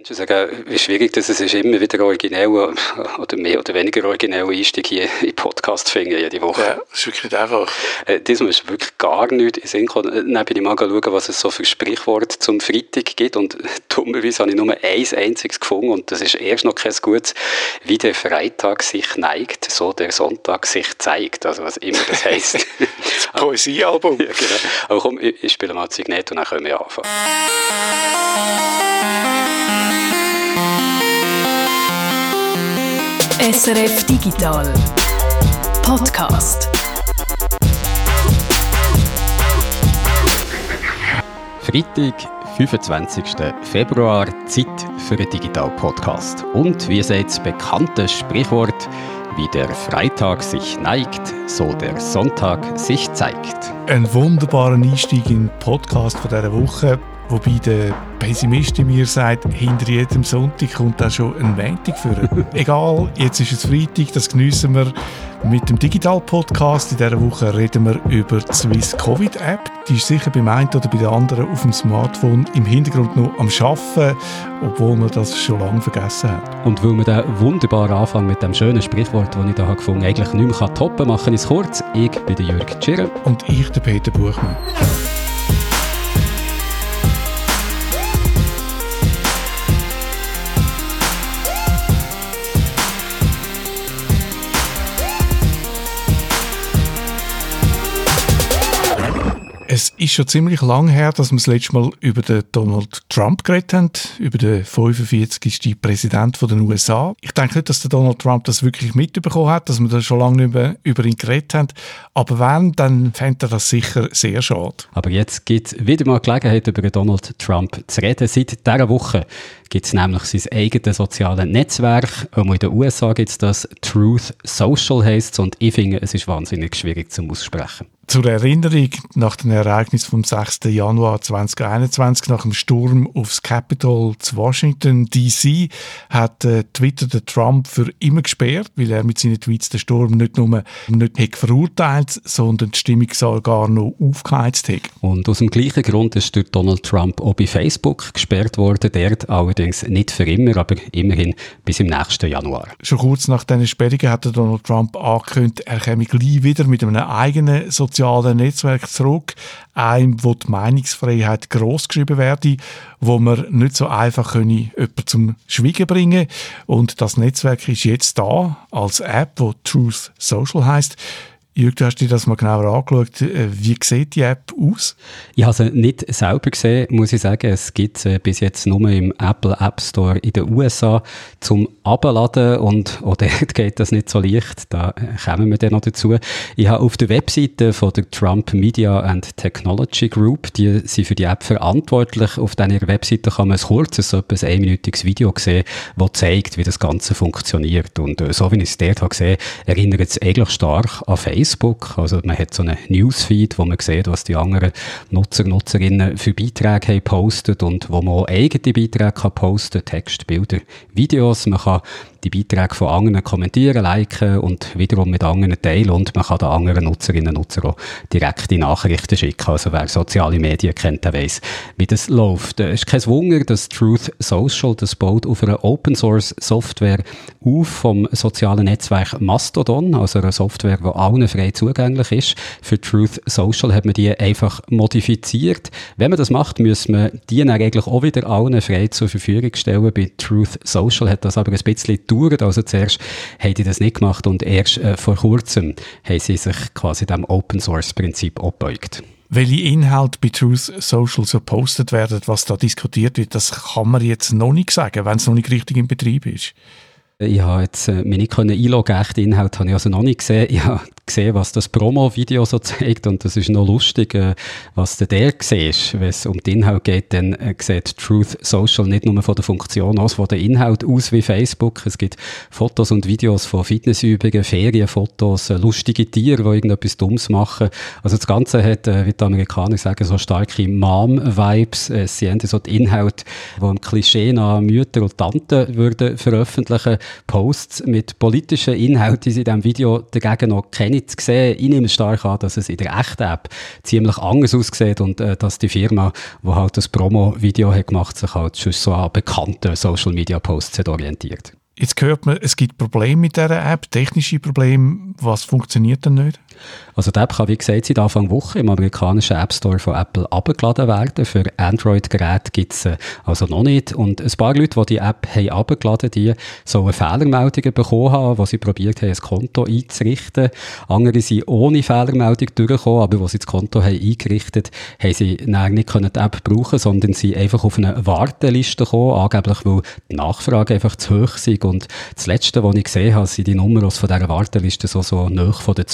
Menschen sagen, wie schwierig das ist, immer wieder originell oder mehr oder weniger originell Einstieg hier im Podcast finden, jede Woche. Ja, das ist wirklich nicht einfach. Äh, diesmal ist wirklich gar nichts in Sinn gekommen. Dann bin ich mal schauen, was es so für Sprichworte zum Freitag gibt und dummerweise habe ich nur eins einziges gefunden und das ist erst noch kein gutes, wie der Freitag sich neigt, so der Sonntag sich zeigt. Also was immer das heisst. das Poesiealbum. ja, genau. Aber komm, ich, ich spiele mal ein Signet und dann können wir anfangen. SRF Digital Podcast. Freitag, 25. Februar, Zeit für einen Digital Podcast. Und wie sagt das bekannte Sprichwort, wie der Freitag sich neigt, so der Sonntag sich zeigt. Ein wunderbarer Einstieg in den Podcast von dieser Woche. Wobei der Pessimist in mir sagt, hinter jedem Sonntag kommt auch schon ein Montag für. Egal, jetzt ist es Freitag, das geniessen wir mit dem Digital-Podcast. In dieser Woche reden wir über die Swiss Covid-App. Die ist sicher beim einen oder bei der anderen auf dem Smartphone im Hintergrund noch am Arbeiten, obwohl man das schon lange vergessen hat. Und weil man den wunderbaren Anfang mit dem schönen Sprichwort, das ich da gefunden habe, eigentlich nicht mehr toppen kann, mache ich es kurz. Ich bin der Jürg Tschirr. Und ich, der Peter Buchmann. Es ist schon ziemlich lang her, dass wir das letzte Mal über den Donald Trump geredet haben, über den 45. Präsident der USA. Ich denke nicht, dass der Donald Trump das wirklich mitbekommen hat, dass wir da schon lange nicht mehr über ihn geredet haben. Aber wenn, dann fände er das sicher sehr schade. Aber jetzt gibt es wieder mal Gelegenheit, über Donald Trump zu reden. Seit dieser Woche gibt es nämlich sein eigenes soziales Netzwerk. Auch in den USA gibt es das Truth Social heisst und ich finde, es ist wahnsinnig schwierig zum Aussprechen. Zur Erinnerung, nach dem Ereignis vom 6. Januar 2021, nach dem Sturm aufs Capitol zu Washington D.C., hat äh, Twitter den Trump für immer gesperrt, weil er mit seinen Tweets den Sturm nicht nur nicht hat verurteilt, sondern die Stimmung sogar noch aufgeheizt hat. Und aus dem gleichen Grund ist durch Donald Trump auch bei Facebook gesperrt worden, dort allerdings nicht für immer, aber immerhin bis im nächsten Januar. Schon kurz nach diesen Sperrungen hat Donald Trump angekündigt, er käme gleich wieder mit einem eigenen sozialen sozialen Netzwerk zurück, einem, wo die Meinungsfreiheit großgeschrieben werde, wo man nicht so einfach können, jemanden zum Schweigen bringen Und das Netzwerk ist jetzt da als App, wo Truth Social heißt. Jürg, du hast dir das mal genauer angeschaut. Äh, wie sieht die App aus? Ich habe sie nicht selber gesehen, muss ich sagen. Es gibt sie bis jetzt nur im Apple App Store in den USA zum Abladen und auch dort geht das nicht so leicht. Da kommen wir dann noch dazu. Ich habe auf der Webseite von der Trump Media and Technology Group, die sind für die App verantwortlich, auf dieser Webseite kann man ein kurzes, etwas einminütiges Video sehen, das zeigt, wie das Ganze funktioniert. Und äh, so wie ich es dort habe gesehen, erinnert es eigentlich stark an Facebook. Facebook. Also man hat so einen Newsfeed, wo man sieht, was die anderen Nutzer, Nutzerinnen für Beiträge haben postet und wo man auch eigene Beiträge kann posten, Text, Bilder, Videos. Man kann die Beiträge von anderen kommentieren, liken und wiederum mit anderen teilen und man kann den anderen Nutzerinnen und Nutzern auch direkte Nachrichten schicken. Also wer soziale Medien kennt, der weiss, wie das läuft. Es ist kein Wunder, dass Truth Social, das baut auf einer Open Source Software auf vom sozialen Netzwerk Mastodon, also einer Software, die allen frei zugänglich ist. Für Truth Social hat man die einfach modifiziert. Wenn man das macht, muss man die dann eigentlich auch wieder allen frei zur Verfügung stellen. Bei Truth Social hat das aber ein bisschen gedauert. Also zuerst haben die das nicht gemacht und erst äh, vor kurzem haben sie sich quasi dem Open Source Prinzip abgebeugt. Welche Inhalte bei Truth Social so postet werden, was da diskutiert wird, das kann man jetzt noch nicht sagen, wenn es noch nicht richtig im Betrieb ist. Ich habe jetzt äh, mich nicht einloggen echte Inhalte habe ich also noch nicht gesehen. Ich habe gesehen, was das Promo-Video so zeigt und das ist noch lustig, äh, was du der siehst. Wenn es um den Inhalt geht, dann äh, sieht Truth Social nicht nur von der Funktion aus, von der Inhalt aus wie Facebook. Es gibt Fotos und Videos von Fitnessübungen, Ferienfotos, äh, lustige Tiere, die irgendetwas Dummes machen. Also das Ganze hat, wie die Amerikaner sagen, so starke Mom-Vibes. Sie haben so die Inhalte, die im Klischee nach Mütter und Tanten würden veröffentlichen Posts mit politischen Inhalten, die sie in diesem Video dagegen noch keine nicht gesehen. Ich nehme stark an, dass es in der echten App ziemlich anders aussieht und äh, dass die Firma, die halt das Promo-Video hat gemacht, sich halt schon so an bekannten Social-Media-Posts hat orientiert. Jetzt hört man, es gibt Probleme mit dieser App, technische Probleme. Was funktioniert denn nicht? Also die App kann, wie gesagt, seit Anfang Woche im amerikanischen App Store von Apple abgeladen werden. Für Android-Geräte gibt es also noch nicht. Und ein paar Leute, die die App haben abgeladen die sollen Fehlermeldungen bekommen haben, wo sie probiert haben, ein Konto einzurichten. Andere sind ohne Fehlermeldung durchgekommen, aber als sie das Konto haben eingerichtet haben, haben sie nicht die App brauchen sondern sie einfach auf eine Warteliste gekommen, angeblich, weil die Nachfrage einfach zu hoch ist. Und das Letzte, was ich gesehen habe, sind die Nummern von dieser Warteliste so, so nahe von den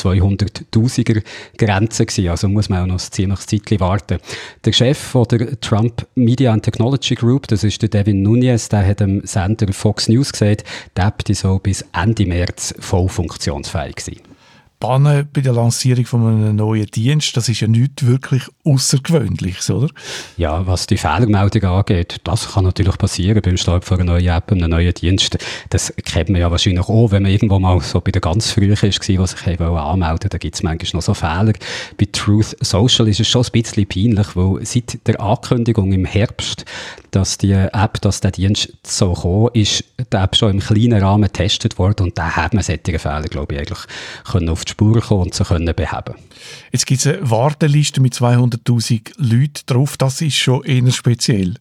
200'000er Grenze gewesen. Also muss man auch noch ein ziemliches Zeitchen warten. Der Chef von der Trump Media and Technology Group, das ist der Devin Nunes, der hat dem Sender Fox News gesagt, App die soll bis Ende März voll funktionsfähig sein. Bannen bei der Lancierung von einem neuen Dienst, das ist ja nichts wirklich Außergewöhnliches, oder? Ja, was die Fehlermeldung angeht, das kann natürlich passieren beim Start von einer neuen App, einem neuen Dienst. Das kennt man ja wahrscheinlich auch, wenn man irgendwo mal so bei der ganz frühen war, was sich eben anmelden da gibt es manchmal noch so Fehler. Bei Truth Social ist es schon ein bisschen peinlich, weil seit der Ankündigung im Herbst, dass die App, dass der Dienst so kommen, ist die App schon im kleinen Rahmen getestet worden und da hat man solche Fehler, glaube ich, eigentlich können auf die Spur kommen und sie können beheben. Jetzt gibt es eine Warteliste mit 200'000 Leuten drauf. Das ist schon eher speziell.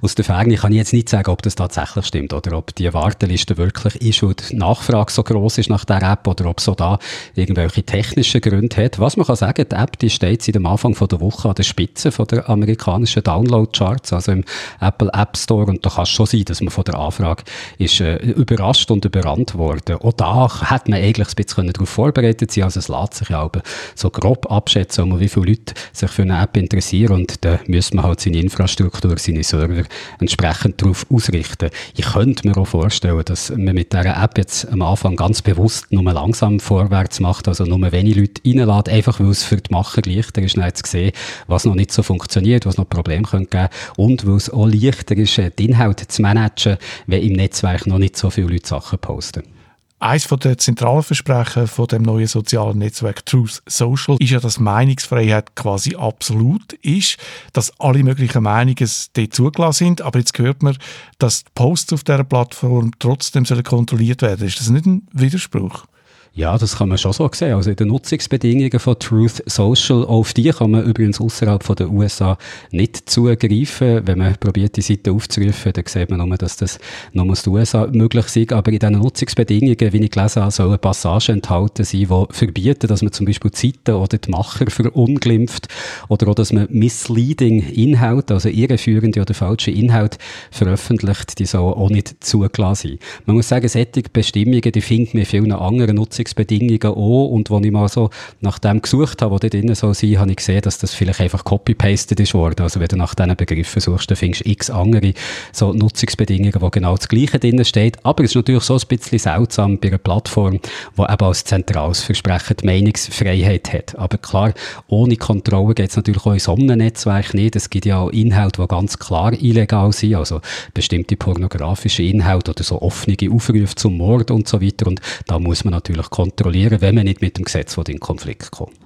Aus der Ferne kann ich jetzt nicht sagen, ob das tatsächlich stimmt oder ob die Warteliste wirklich ist, weil die Nachfrage so groß ist nach der App oder ob so da irgendwelche technischen Gründe hat. Was man kann sagen, die App die steht seit dem Anfang von der Woche an der Spitze von der amerikanischen Download-Charts, also im Apple App Store und da kann es schon sein, dass man von der Anfrage ist äh, überrascht und überrannt worden. Auch da hat man eigentlich ein bisschen darauf vorbereitet sein, also es lässt sich ja so grob abschätzen, wie viele Leute sich für eine App interessieren und da müssen man halt seine Infrastruktur, seine Server entsprechend darauf ausrichten. Ich könnte mir auch vorstellen, dass man mit dieser App jetzt am Anfang ganz bewusst nur langsam vorwärts macht, also nur wenige Leute reinlädt, einfach weil es für die Macher leichter ist, zu sehen, was noch nicht so funktioniert, was noch Probleme geben könnte und weil es auch leichter ist, die Inhalte zu managen, wenn im Netzwerk noch nicht so viele Leute Sachen posten. Eines der zentralen Versprechen von dem neuen sozialen Netzwerk Truth Social ist ja, dass Meinungsfreiheit quasi absolut ist, dass alle möglichen Meinungen dort zugelassen sind. Aber jetzt hört man, dass die Posts auf dieser Plattform trotzdem kontrolliert werden. Ist das nicht ein Widerspruch? Ja, das kann man schon so sehen. Also in den Nutzungsbedingungen von Truth Social, auf die kann man übrigens außerhalb den USA nicht zugreifen. Wenn man probiert, die Seite aufzurufen, dann sieht man nur, dass das nur aus den USA möglich ist. Aber in diesen Nutzungsbedingungen, wie ich gelesen habe, sollen Passagen enthalten sein, die verbieten, dass man zum Beispiel die Seiten oder die Macher verunglimpft oder auch, dass man misleading Inhalte, also irreführende oder falsche Inhalte veröffentlicht, die sollen auch nicht zugelassen sein. Man muss sagen, solche Bestimmungen, die finden wir in vielen anderen Nutzungsbedingungen Nutzungsbedingungen auch. Und als ich mal so nach dem gesucht habe, was dort drin soll sein, habe ich gesehen, dass das vielleicht einfach copy-pasted ist worden. Also wenn du nach diesen Begriffen suchst, dann findest du x andere so Nutzungsbedingungen, wo genau das Gleiche drin steht. Aber es ist natürlich so ein bisschen seltsam bei einer Plattform, die eben als zentrales Versprechen die Meinungsfreiheit hat. Aber klar, ohne Kontrolle geht es natürlich auch in so einem Netzwerk nicht. Es gibt ja auch Inhalte, die ganz klar illegal sind, also bestimmte pornografische Inhalte oder so offene Aufrufe zum Mord und so weiter. Und da muss man natürlich kontrollieren, wenn man nicht mit dem Gesetz in Konflikt kommt.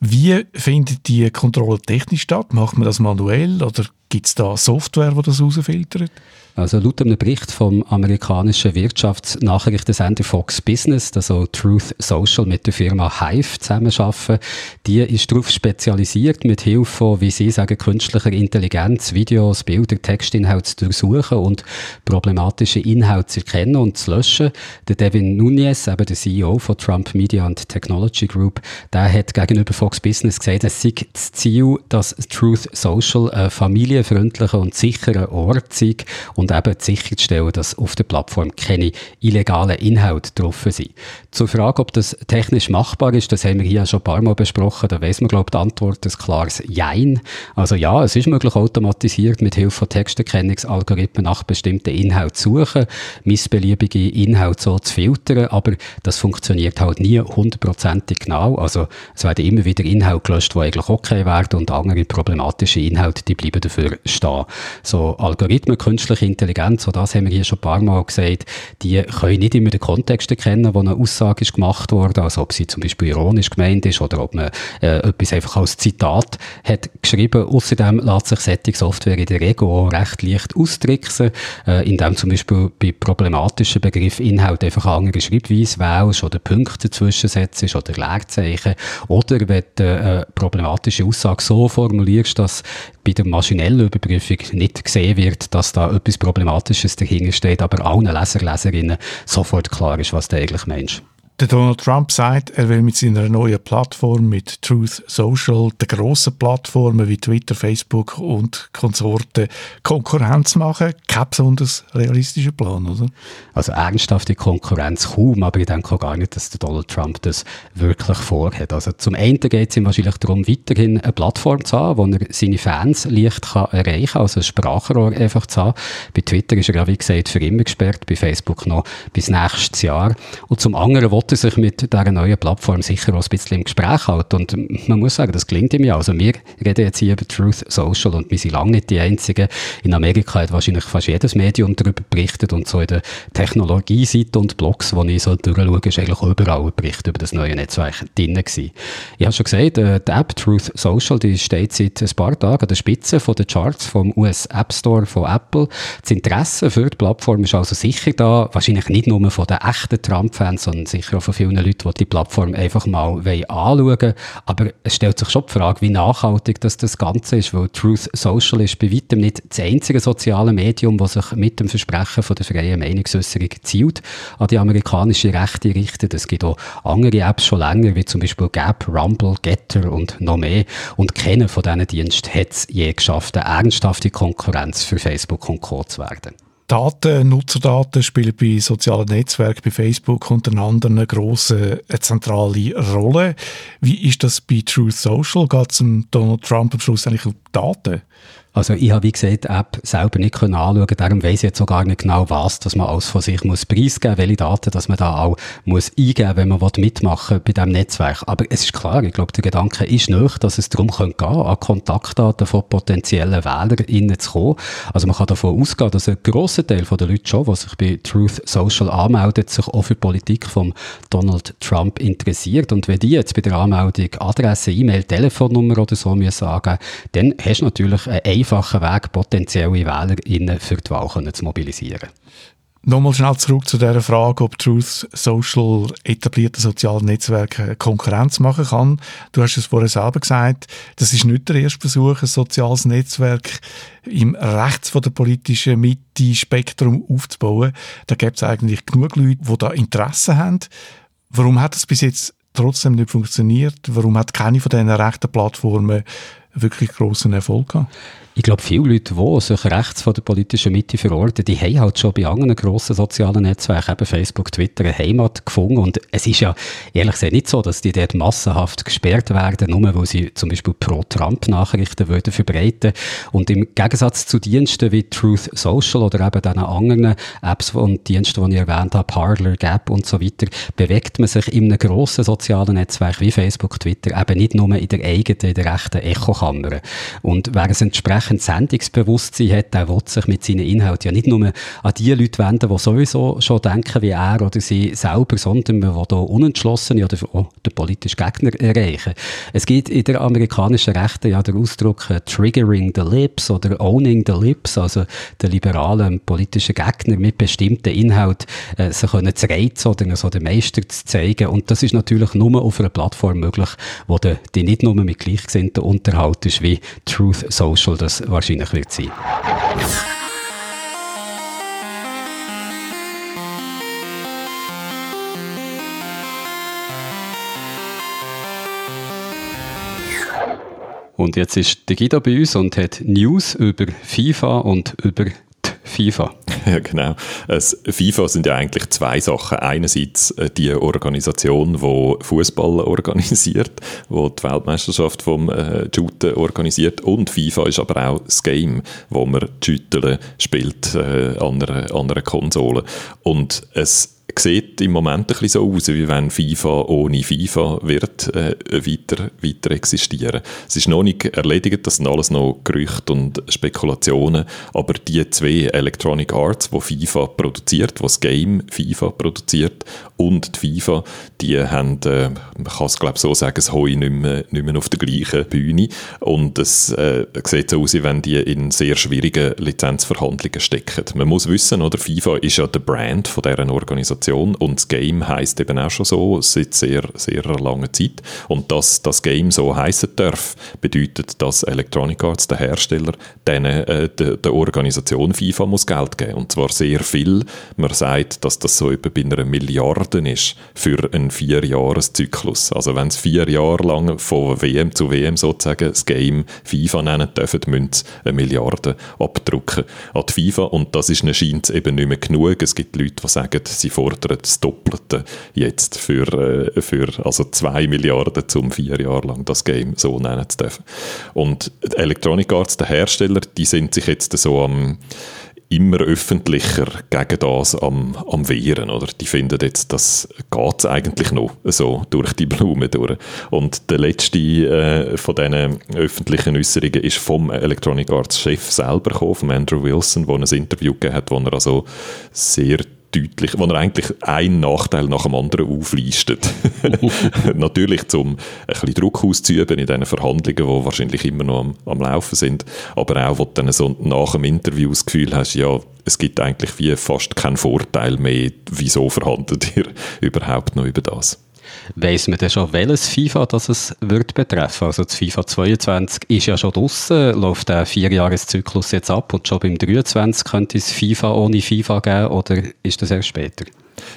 Wie findet die Kontrolle technisch statt? Macht man das manuell oder gibt es da Software, die das herausfiltert? Also laut einem Bericht vom amerikanischen Wirtschaftsnachrichtensender Fox Business, also Truth Social mit der Firma Hive zusammenarbeiten, die ist darauf spezialisiert, mit Hilfe von, wie sie sagen, künstlicher Intelligenz Videos, Bilder, Textinhalte zu durchsuchen und problematische Inhalte zu erkennen und zu löschen. Der Devin Nunes, eben der CEO von Trump Media and Technology Group, der hat gegenüber Fox Business gesagt, es sei das Ziel, dass Truth Social ein familienfreundlicher und sicherer Ort sei und eben sicherzustellen, dass auf der Plattform keine illegalen Inhalte drauf sind. Zur Frage, ob das technisch machbar ist, das haben wir hier schon ein paar Mal besprochen, da weiss man, glaube ich, die Antwort ein klares Jein. Also ja, es ist möglich, automatisiert mit Hilfe von Texterkennungsalgorithmen nach bestimmten Inhalten zu suchen, missbeliebige Inhalte so zu filtern, aber das funktioniert halt nie hundertprozentig genau. Also es werden immer wieder Inhalte gelöscht, die eigentlich okay werden und andere problematische Inhalte, die bleiben dafür stehen. So Algorithmen, künstliche Intelligenz, auch das haben wir hier schon ein paar Mal gesagt, die können nicht immer den Kontext erkennen, wo eine Aussage ist gemacht wurde, also ob sie zum Beispiel ironisch gemeint ist oder ob man äh, etwas einfach als Zitat hat geschrieben. Außerdem lässt sich solche Software in der Regel auch recht leicht austricksen, äh, indem zum Beispiel bei problematischen Begriffen Inhalt einfach eine andere Schreibweise wählst oder Punkte dazwischen setzt oder Leerzeichen oder wenn du eine problematische Aussage so formulierst, dass bei der maschinellen Überprüfung nicht gesehen wird, dass da etwas Problematisches dahinter steht, aber allen Leser, Leserinnen sofort klar ist, was du eigentlich meinst. Der Donald Trump sagt, er will mit seiner neuen Plattform, mit Truth Social, den grossen Plattformen wie Twitter, Facebook und Konsorten Konkurrenz machen. Kein besonders realistischer Plan, oder? Also ernsthafte Konkurrenz kaum, aber ich denke auch gar nicht, dass der Donald Trump das wirklich vorhat. Also zum einen geht es ihm wahrscheinlich darum, weiterhin eine Plattform zu haben, wo er seine Fans leicht kann erreichen kann, also ein Sprachrohr einfach zu haben. Bei Twitter ist er ja, wie gesagt, für immer gesperrt, bei Facebook noch bis nächstes Jahr. Und zum anderen will sich mit dieser neuen Plattform sicher auch ein bisschen im Gespräch halten. Und man muss sagen, das klingt ihm ja. Also wir reden jetzt hier über Truth Social und wir sind lange nicht die Einzigen. In Amerika hat wahrscheinlich fast jedes Medium darüber berichtet und so in der Technologieseite und Blogs, wo ich so durchschaue, ist eigentlich überall ein Bericht über das neue Netzwerk drin gewesen. Ich habe schon gesagt, äh, die App Truth Social, die steht seit ein paar Tagen an der Spitze von den Charts vom US App Store von Apple. Das Interesse für die Plattform ist also sicher da, wahrscheinlich nicht nur von den echten Trump-Fans, sondern sicher auch von vielen Leuten, die die Plattform einfach mal anschauen wollen. Aber es stellt sich schon die Frage, wie nachhaltig das, das Ganze ist, weil Truth Social ist bei weitem nicht das einzige soziale Medium, das sich mit dem Versprechen von der freien Meinungsäußerung zielt, an die amerikanische Rechte richtet. Es gibt auch andere Apps schon länger, wie zum Beispiel Gap, Rumble, Getter und noch mehr. Und keiner von diesen Diensten hat es je geschafft, eine ernsthafte Konkurrenz für Facebook und Co. zu werden. Daten, Nutzerdaten spielen bei sozialen Netzwerken, bei Facebook unter anderem eine eine zentrale Rolle. Wie ist das bei Truth Social? Geht es Donald Trump am Schluss eigentlich um Daten? Also ich habe, wie gesagt, die App selber nicht können anschauen darum weiss ich jetzt auch gar nicht genau, was dass man alles von sich muss preisgeben muss, welche Daten dass man da auch muss eingeben wenn man mitmachen bei diesem Netzwerk. Aber es ist klar, ich glaube, der Gedanke ist nicht, dass es darum gehen könnte, an Kontaktdaten von potenziellen WählerInnen zu kommen. Also man kann davon ausgehen, dass ein grosser Teil der Leute schon, die sich bei Truth Social anmelden, sich auch für die Politik von Donald Trump interessiert. Und wenn die jetzt bei der Anmeldung Adresse, E-Mail, Telefonnummer oder so müssen angeben, dann hast du natürlich eine einfachen Weg, potenzielle WählerInnen für die Wahl zu mobilisieren. Nochmal schnell zurück zu der Frage, ob Truth Social etablierte soziale Netzwerke Konkurrenz machen kann. Du hast es vorher selber gesagt, das ist nicht der erste Versuch, ein soziales Netzwerk im rechts von der politischen Mitte Spektrum aufzubauen. Da gibt es eigentlich genug Leute, die da Interesse haben. Warum hat das bis jetzt trotzdem nicht funktioniert? Warum hat keine von diesen rechten Plattformen wirklich großen Erfolg gehabt? Ich glaube, viele Leute, die sich rechts von der politischen Mitte verorten, die haben halt schon bei anderen grossen sozialen Netzwerken, eben Facebook, Twitter, eine Heimat gefunden. Und es ist ja ehrlich gesagt nicht so, dass die dort massenhaft gesperrt werden, nur weil sie zum Beispiel Pro-Trump-Nachrichten würden verbreiten. Und im Gegensatz zu Diensten wie Truth Social oder eben diesen anderen Apps und Diensten, die ich erwähnt habe, Parler, Gap und so weiter, bewegt man sich in einem grossen sozialen Netzwerk wie Facebook, Twitter eben nicht nur in der eigenen, in der rechten Echokammer. Und wer es entsprechend entsprechend Sendungsbewusstsein hat, der will sich mit seinen Inhalten ja nicht nur an die Leute wenden, die sowieso schon denken wie er oder sie selber, sondern man will auch Unentschlossene oder auch den politischen Gegner erreichen. Es gibt in der amerikanischen Rechte ja den Ausdruck äh, Triggering the Lips oder Owning the Lips, also der liberalen politischen Gegner mit bestimmten Inhalten äh, sie können zu reizen oder so den Meister zu zeigen. Und das ist natürlich nur auf einer Plattform möglich, wo die, nicht nur mit Gleichgesinnten unterhalten wie Truth Social das das wahrscheinlich wird sein. Und jetzt ist der Guido bei uns und hat News über FIFA und über FIFA. Ja, genau. Es, FIFA sind ja eigentlich zwei Sachen. Einerseits äh, die Organisation, die Fußball organisiert, wo die Weltmeisterschaft vom äh, Shooten organisiert. Und FIFA ist aber auch das Game, wo man Shooter spielt äh, an, einer, an einer Konsole. Und es sieht im Moment ein bisschen so aus, wie wenn FIFA ohne FIFA wird äh, weiter, weiter existieren. Es ist noch nicht erledigt, das sind alles noch Gerüchte und Spekulationen, aber die zwei Electronic Arts, wo FIFA produziert, wo das Game FIFA produziert und die FIFA, die haben, äh, man kann es glaube so sagen, das Heu nicht mehr, nicht mehr auf der gleichen Bühne und es äh, sieht so aus, wie wenn die in sehr schwierigen Lizenzverhandlungen stecken. Man muss wissen, oder FIFA ist ja der Brand von deren Organisation und das Game heißt eben auch schon so seit sehr, sehr langer Zeit und dass das Game so heißen darf, bedeutet, dass Electronic Arts, der Hersteller, denen, äh, der, der Organisation FIFA muss Geld geben und zwar sehr viel. Man sagt, dass das so etwa bei einer Milliarde ist für einen Vierjahreszyklus. Also wenn es vier Jahre lang von WM zu WM sozusagen das Game FIFA nennen dürfen, müssen sie eine Milliarde abdrucken an die FIFA und das ist scheint eben nicht mehr genug. Es gibt Leute, die sagen, sie fordern das Doppelte jetzt für, äh, für also zwei Milliarden, um vier Jahre lang das Game so nennen zu dürfen. Und Electronic Arts, der Hersteller, die sind sich jetzt so am immer öffentlicher gegen das am, am Wehren. Oder? Die finden jetzt, das geht eigentlich noch so durch die Blume durch. Und der letzte äh, von diesen öffentlichen Äußerungen ist vom Electronic Arts Chef selber gekommen, von Andrew Wilson, der ein Interview gegeben hat, wo er also sehr deutlich, wo er eigentlich einen Nachteil nach dem anderen auflistet. Natürlich, um ein bisschen Druck auszuüben in diesen Verhandlungen, die wahrscheinlich immer noch am, am Laufen sind, aber auch, wo du dann so nach dem Interview das Gefühl hast, ja, es gibt eigentlich wie fast keinen Vorteil mehr, wieso verhandelt ihr überhaupt noch über das? Weiss man denn schon, welches FIFA das es wird betreffen? Also das FIFA 22 ist ja schon draussen, läuft der Vierjahreszyklus jetzt ab und schon beim 23 könnte es FIFA ohne FIFA geben oder ist das erst später?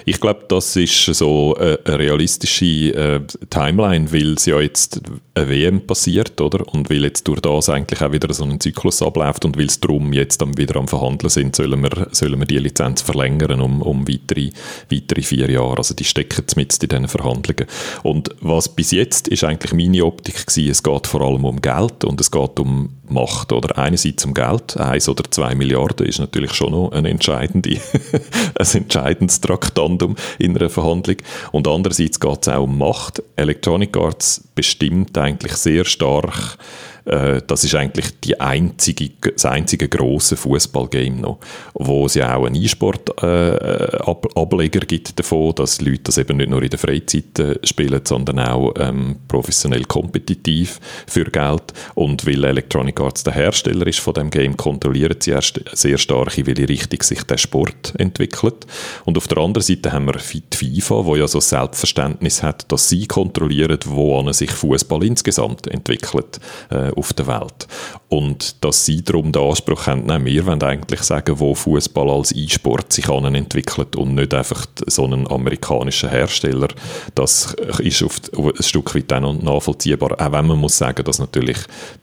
Ich glaube, das ist so eine realistische äh, Timeline, weil es ja jetzt eine WM passiert, oder? Und weil jetzt durch das eigentlich auch wieder so ein Zyklus abläuft und weil es darum jetzt dann wieder am Verhandeln sind, sollen wir, sollen wir die Lizenz verlängern um, um weitere, weitere vier Jahre. Also die stecken mit in diesen Verhandlungen. Und was bis jetzt ist eigentlich meine Optik gewesen, es geht vor allem um Geld und es geht um Macht, oder? Einerseits um Geld, eins oder zwei Milliarden ist natürlich schon noch ein, entscheidende, ein entscheidendes Traktandum in einer Verhandlung. Und andererseits geht es auch um Macht. Electronic Arts bestimmt eigentlich sehr stark äh, das ist eigentlich die einzige, das einzige große Fußballgame noch, wo es ja auch einen E-Sport-Ableger äh, gibt davon, dass Leute das eben nicht nur in der Freizeit äh, spielen, sondern auch ähm, professionell kompetitiv für Geld. Und weil Electronic Arts der Hersteller ist von dem Game, kontrollieren sie erst sehr stark, in welche Richtung sich der Sport entwickelt. Und auf der anderen Seite haben wir die FIFA, wo ja so Selbstverständnis hat, dass sie kontrollieren, wo sich Fußball insgesamt entwickelt äh, auf der Welt. Und dass sie darum den Anspruch haben, nein, wir wollen eigentlich sagen, wo Fußball als E-Sport sich entwickelt und nicht einfach so einen amerikanischen Hersteller. Das ist auf ein Stück weit auch nachvollziehbar. Auch wenn man muss sagen, dass natürlich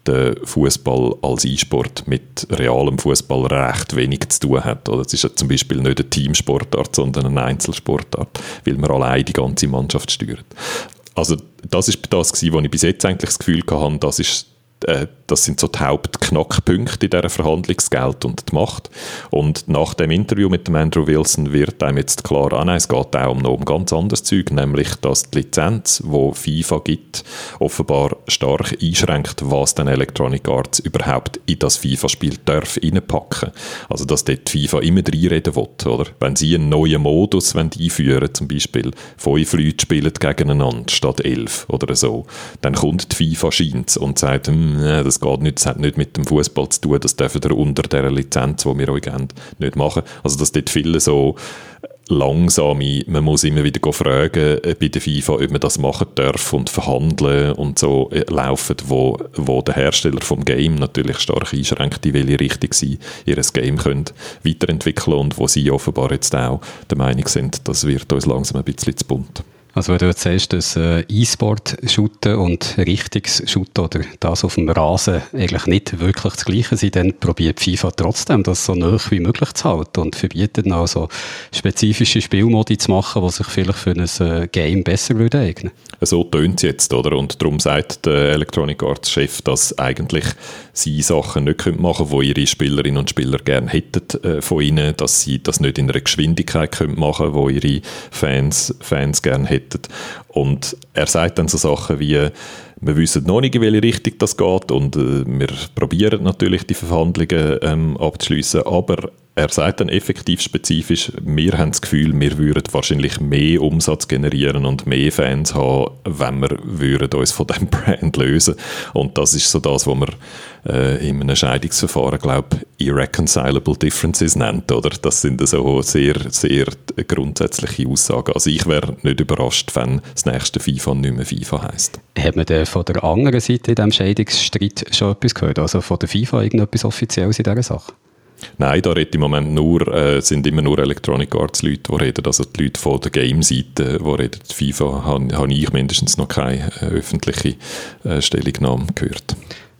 der Fußball als E-Sport mit realem Fußball recht wenig zu tun hat. Oder es ist ja zum Beispiel nicht eine Teamsportart, sondern eine Einzelsportart, weil man allein die ganze Mannschaft steuert. Also das ist das, was ich bis jetzt eigentlich das Gefühl hatte, das ist äh, das sind so die Hauptknackpunkte in dieser Verhandlungsgeld und die Macht. Und nach dem Interview mit dem Andrew Wilson wird einem jetzt klar, ah nein, es geht auch um noch um ganz anderes Zeug, nämlich, dass die Lizenz, die FIFA gibt, offenbar stark einschränkt, was dann Electronic Arts überhaupt in das FIFA-Spiel darf reinpacken. Also, dass dort FIFA immer reinreden will, oder? Wenn sie einen neuen Modus einführen zum Beispiel fünf Leute spielen gegeneinander statt elf oder so, dann kommt die FIFA scheint und sagt, hm, nee, das geht nicht, das hat nicht mit dem Fußball zu tun, das dürfen ihr unter dieser Lizenz, die wir euch geben, nicht machen. Also dass dort viele so langsame, man muss immer wieder fragen äh, bei der FIFA, ob man das machen darf und verhandeln und so äh, laufen, wo, wo der Hersteller vom Game natürlich stark einschränkt, in welche Richtung sie ihr Game können weiterentwickeln und wo sie offenbar jetzt auch der Meinung sind, das wird uns langsam ein bisschen zu bunt. Also wenn du jetzt sagst, dass äh, E-Sport-Shooten und Richtungsshooten oder das auf dem Rasen eigentlich nicht wirklich das Gleiche sind, dann probiert FIFA trotzdem, das so nah wie möglich zu halten und verbietet dann auch so spezifische Spielmodi zu machen, die sich vielleicht für ein äh, Game besser würden eignen. So tönt es jetzt, oder? Und darum sagt der Electronic Arts Chef, dass eigentlich sie Sachen nicht machen können, die ihre Spielerinnen und Spieler gerne hätten äh, von ihnen, dass sie das nicht in einer Geschwindigkeit können machen können, die ihre Fans, Fans gerne hätten. Und er sagt dann so Sachen wie, wir wissen noch nicht, in welche Richtung das geht und äh, wir probieren natürlich die Verhandlungen ähm, abzuschließen, aber er sagt dann effektiv spezifisch, wir haben das Gefühl, wir würden wahrscheinlich mehr Umsatz generieren und mehr Fans haben, wenn wir würden uns von dem Brand lösen. Und das ist so das, was man äh, in einem Scheidungsverfahren, glaube irreconcilable differences nennt, oder? Das sind so sehr, sehr grundsätzliche Aussagen. Also ich wäre nicht überrascht, wenn das nächste FIFA nicht mehr FIFA heisst. Hat man denn von der anderen Seite in diesem Scheidungsstreit schon etwas gehört? Also von der FIFA irgendetwas Offizielles in dieser Sache? Nein, da redet im Moment nur, äh, sind immer nur Electronic Arts Leute, die reden, also die Leute von der Game-Seite, die reden. FIFA habe hab ich mindestens noch keine äh, öffentliche äh, Stellungnahme gehört.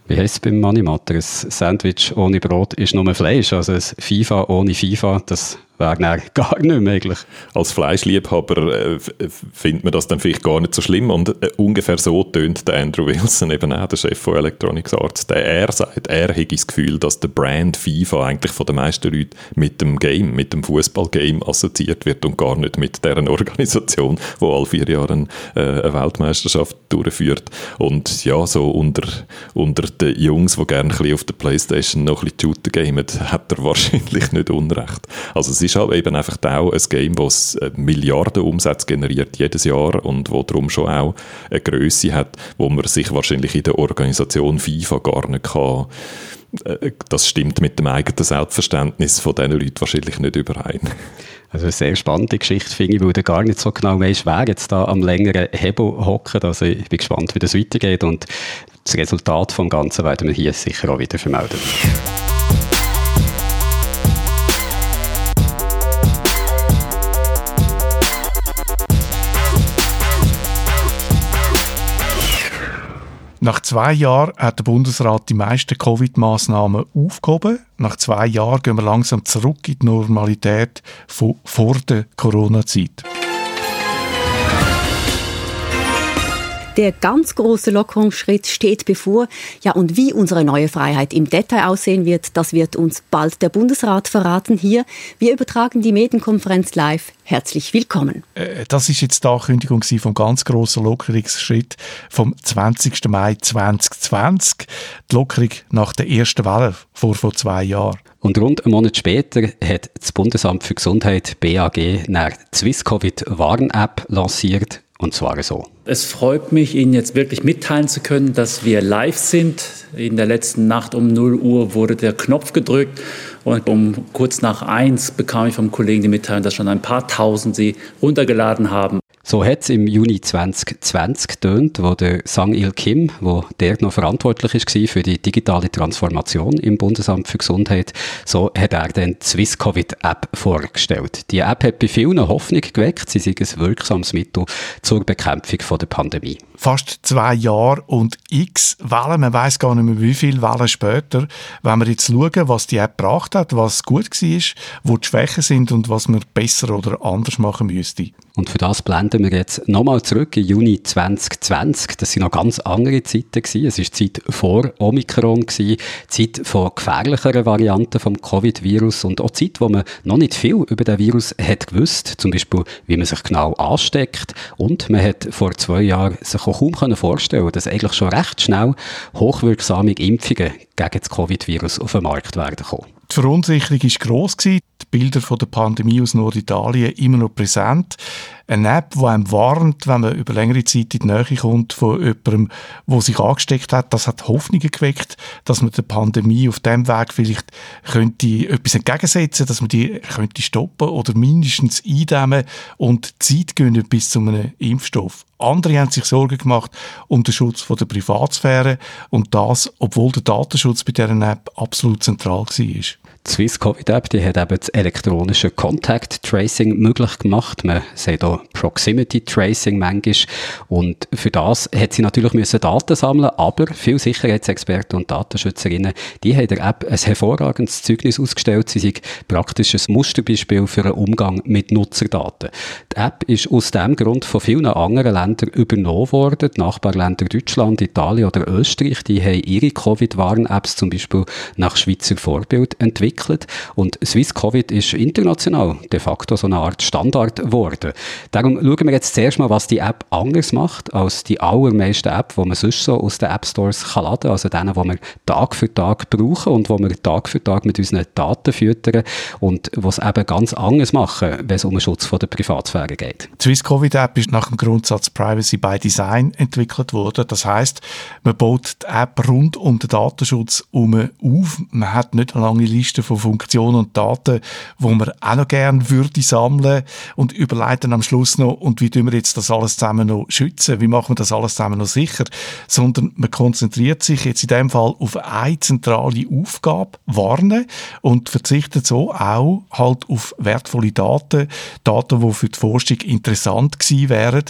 Wie heißt es beim Manimatter? Ein Sandwich ohne Brot ist nur Fleisch, also ein FIFA ohne FIFA, das wäre gar nicht eigentlich. Als Fleischliebhaber äh, findet man das dann vielleicht gar nicht so schlimm und äh, ungefähr so tönt der Andrew Wilson eben auch, der Chef von Electronics Arts. Der, er sagt, er hätte das Gefühl, dass der Brand FIFA eigentlich von den meisten Leuten mit dem Game, mit dem Fußballgame assoziiert wird und gar nicht mit deren Organisation, die alle vier Jahre äh, eine Weltmeisterschaft durchführt. Und ja, so unter, unter den Jungs, die gerne ein bisschen auf der Playstation noch ein bisschen Shooter gamen, hat er wahrscheinlich nicht Unrecht. Also es ist ist halt eben einfach auch ein Game, das äh, Milliarden Umsätze generiert jedes Jahr und wo darum schon auch eine Größe hat, wo man sich wahrscheinlich in der Organisation FIFA gar nicht kann äh, das stimmt mit dem eigenen Selbstverständnis von diesen Leuten wahrscheinlich nicht überein. Also eine sehr spannende Geschichte finde ich, weil du gar nicht so genau weißt, wer jetzt da am längeren Hebel hockt. Also ich bin gespannt, wie das weitergeht und das Resultat vom Ganzen werden wir hier sicher auch wieder vermelden. Nach zwei Jahren hat der Bundesrat die meisten Covid-Maßnahmen aufgehoben. Nach zwei Jahren gehen wir langsam zurück in die Normalität von vor der Corona-Zeit. Der ganz große Lockerungsschritt steht bevor. Ja, und wie unsere neue Freiheit im Detail aussehen wird, das wird uns bald der Bundesrat verraten hier. Wir übertragen die Medienkonferenz live. Herzlich willkommen. Äh, das ist jetzt die Ankündigung vom ganz grossen Lockerungsschritt vom 20. Mai 2020. Die Lockerung nach der ersten Welle vor, vor zwei Jahren. Und rund einen Monat später hat das Bundesamt für Gesundheit BAG eine Swiss-Covid-Warn-App lanciert und zwar so. Es freut mich, Ihnen jetzt wirklich mitteilen zu können, dass wir live sind. In der letzten Nacht um 0 Uhr wurde der Knopf gedrückt und um kurz nach eins bekam ich vom Kollegen die Mitteilung, dass schon ein paar tausend sie runtergeladen haben. So hat es im Juni 2020 getönt, wo der Sang Il Kim, wo der noch verantwortlich ist für die digitale Transformation im Bundesamt für Gesundheit, so hat er dann die Swiss Covid App vorgestellt. Die App hat bei vielen Hoffnung geweckt, sie sei ein wirksames Mittel zur Bekämpfung der Pandemie. Fast zwei Jahre und x Wellen, man weiß gar nicht mehr wie viele Wellen später, wenn wir jetzt schauen, was die App gebracht hat, was gut war, wo die Schwächen sind und was man besser oder anders machen müsste. Und für das blenden wir jetzt nochmal zurück in Juni 2020. Das sind noch ganz andere Zeiten gewesen. Es war Zeit vor Omikron gewesen, Zeit von gefährlicheren Varianten vom Covid-Virus und auch Zeit, wo man noch nicht viel über den Virus hat gewusst. Zum Beispiel, wie man sich genau ansteckt. Und man hat vor zwei Jahren sich auch kaum vorstellen dass eigentlich schon recht schnell hochwirksame Impfungen gegen das Covid-Virus auf den Markt werden kommen. Die Verunsicherung war gross. Die Bilder von der Pandemie aus Norditalien immer noch präsent. Eine App, die einem warnt, wenn man über längere Zeit in die Nähe kommt von jemandem, der sich angesteckt hat. Das hat Hoffnungen geweckt, dass man der Pandemie auf dem Weg vielleicht könnte etwas entgegensetzen, dass man die könnte stoppen oder mindestens eindämmen und Zeit gewinnen bis zu einem Impfstoff. Andere haben sich Sorgen gemacht um den Schutz der Privatsphäre und das, obwohl der Datenschutz bei dieser App absolut zentral war. Swiss Covid App, die hat eben das elektronische Contact Tracing möglich gemacht. Man sieht hier Proximity Tracing manchmal. Und für das hat sie natürlich müssen Daten sammeln, aber viele Sicherheitsexperten und Datenschützerinnen, die haben der App ein hervorragendes Zeugnis ausgestellt. Sie sind praktisch ein Musterbeispiel für einen Umgang mit Nutzerdaten. Die App ist aus dem Grund von vielen anderen Ländern übernommen worden. Die Nachbarländer Deutschland, Italien oder Österreich, die haben ihre Covid-Warn-Apps zum Beispiel nach Schweizer Vorbild entwickelt. Und Swiss Covid ist international de facto so eine Art Standard geworden. Darum schauen wir jetzt zuerst mal, was die App anders macht als die allermeisten Apps, die man sonst so aus den App Stores kann laden also denen, die wir Tag für Tag brauchen und wo wir Tag für Tag mit unseren Daten füttern und was eben ganz anders machen, wenn es um den Schutz der Privatsphäre geht. Die Swiss Covid App ist nach dem Grundsatz Privacy by Design entwickelt worden. Das heißt, man baut die App rund um den Datenschutz herum auf. Man hat nicht eine lange Liste von Funktionen und Daten, wo man auch noch gerne würde sammeln und überlegt dann am Schluss noch, und wie tun wir jetzt das alles zusammen noch schützen? Wie machen wir das alles zusammen noch sicher? Sondern man konzentriert sich jetzt in dem Fall auf eine zentrale Aufgabe, warnen, und verzichtet so auch halt auf wertvolle Daten, Daten, die für die Forschung interessant gewesen wären.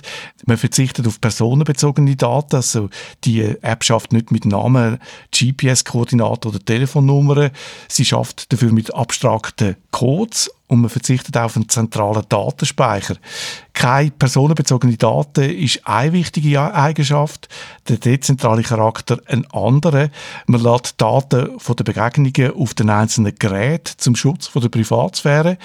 Man verzichtet auf personenbezogene Daten, also die App schafft nicht mit Namen, GPS-Koordinaten oder Telefonnummern. Sie schafft dafür mit abstrakten Codes und man verzichtet auf einen zentralen Datenspeicher. Keine personenbezogene Daten ist eine wichtige Eigenschaft, der dezentrale Charakter ein anderer. Man lädt Daten von den Begegnungen auf den einzelnen Geräten zum Schutz von der Privatsphäre.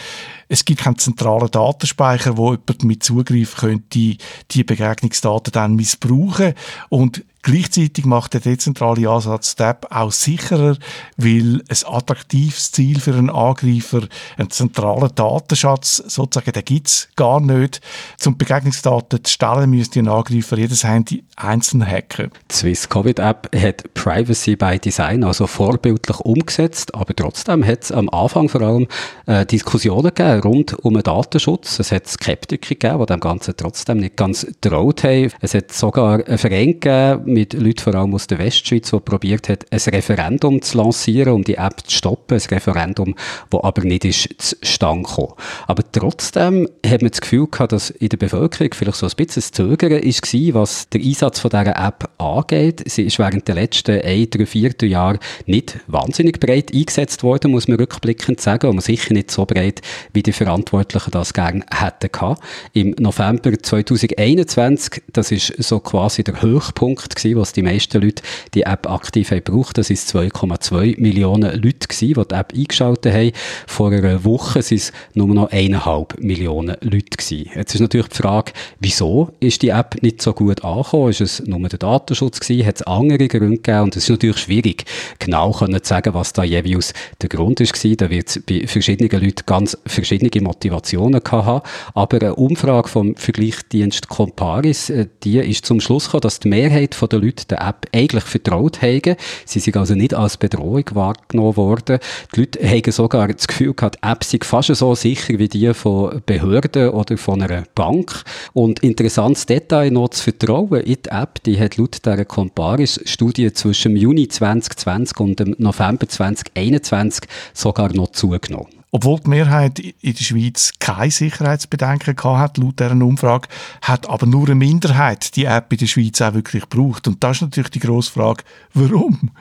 Es gibt keinen zentralen Datenspeicher, wo jemand mit Zugriff könnte die Begegnungsdaten dann missbrauchen und Gleichzeitig macht der dezentrale Ansatz App auch sicherer, weil ein attraktives Ziel für einen Angreifer, einen zentralen Datenschatz, sozusagen, den gibt es gar nicht. Zum Begegnungsdaten zu stellen, müsste ein Angreifer jedes Handy einzeln hacken. Die Swiss Covid App hat Privacy by Design also vorbildlich umgesetzt, aber trotzdem hat es am Anfang vor allem äh, Diskussionen gegeben rund um den Datenschutz. Es hat Skeptiker gegeben, die dem Ganzen trotzdem nicht ganz traut haben. Es hat sogar einen Verein gegeben, mit Leuten vor allem aus der Westschweiz, die probiert hat, ein Referendum zu lancieren, um die App zu stoppen. Ein Referendum, das aber nicht ist zustande gekommen. Aber trotzdem hat man das Gefühl gehabt, dass in der Bevölkerung vielleicht so ein bisschen ein Zögern war, was der Einsatz von dieser App angeht. Sie ist während der letzten ein, drei, vier Jahren nicht wahnsinnig breit eingesetzt worden, muss man rückblickend sagen, und sicher nicht so breit, wie die Verantwortlichen das gerne hätten gehabt. Im November 2021, das ist so quasi der Höchpunkt gewesen, was die meisten Leute die App aktiv haben gebraucht. Das ist 2,2 Millionen Leute gewesen, die die App eingeschaltet haben. Vor einer Woche sind es nur noch eineinhalb Millionen Leute gewesen. Jetzt ist natürlich die Frage, wieso ist die App nicht so gut angekommen? Ist es nur der Datenschutz gewesen? Hat es andere Gründe gegeben? Und es ist natürlich schwierig, genau zu sagen, was da jeweils der Grund ist gewesen. Da wird es bei verschiedenen Leuten ganz verschiedene Motivationen gehabt Aber eine Umfrage vom Vergleichsdienst Comparis, äh, die ist zum Schluss gekommen, dass die Mehrheit von der Leute der App eigentlich vertraut haben. Sie sind also nicht als Bedrohung wahrgenommen worden. Die Leute haben sogar das Gefühl gehabt, die App sei fast so sicher wie die von Behörden oder von einer Bank. Und interessantes Detail noch, das Vertrauen in die App, die hat laut dieser Comparis-Studie zwischen Juni 2020 und November 2021 sogar noch zugenommen. Obwohl die Mehrheit in der Schweiz keine Sicherheitsbedenken hat, laut dieser Umfrage, hat aber nur eine Minderheit die App in der Schweiz auch wirklich gebraucht. Und das ist natürlich die grosse Frage, warum?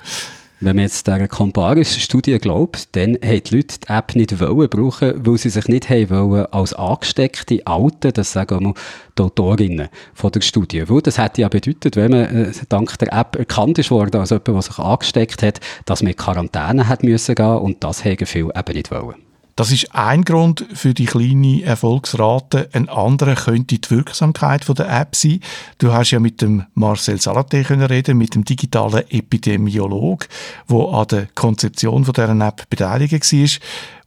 Wenn man jetzt dieser Comparis-Studie glaubt, dann haben die Leute die App nicht wollen brauchen, weil sie sich nicht haben wollen als angesteckte Alte, das sagen wir die Autorinnen von der Studie. Weil das hätte ja bedeutet, wenn man äh, dank der App erkannt ist worden als jemand, der sich angesteckt hat, dass man in Quarantäne hat müssen gehen und das haben viele eben nicht wollen. Das ist ein Grund für die kleine Erfolgsrate. Ein anderer könnte die Wirksamkeit der App sein. Du hast ja mit dem Marcel Salaté können reden, mit dem digitalen Epidemiolog, wo an der Konzeption dieser App beteiligt war.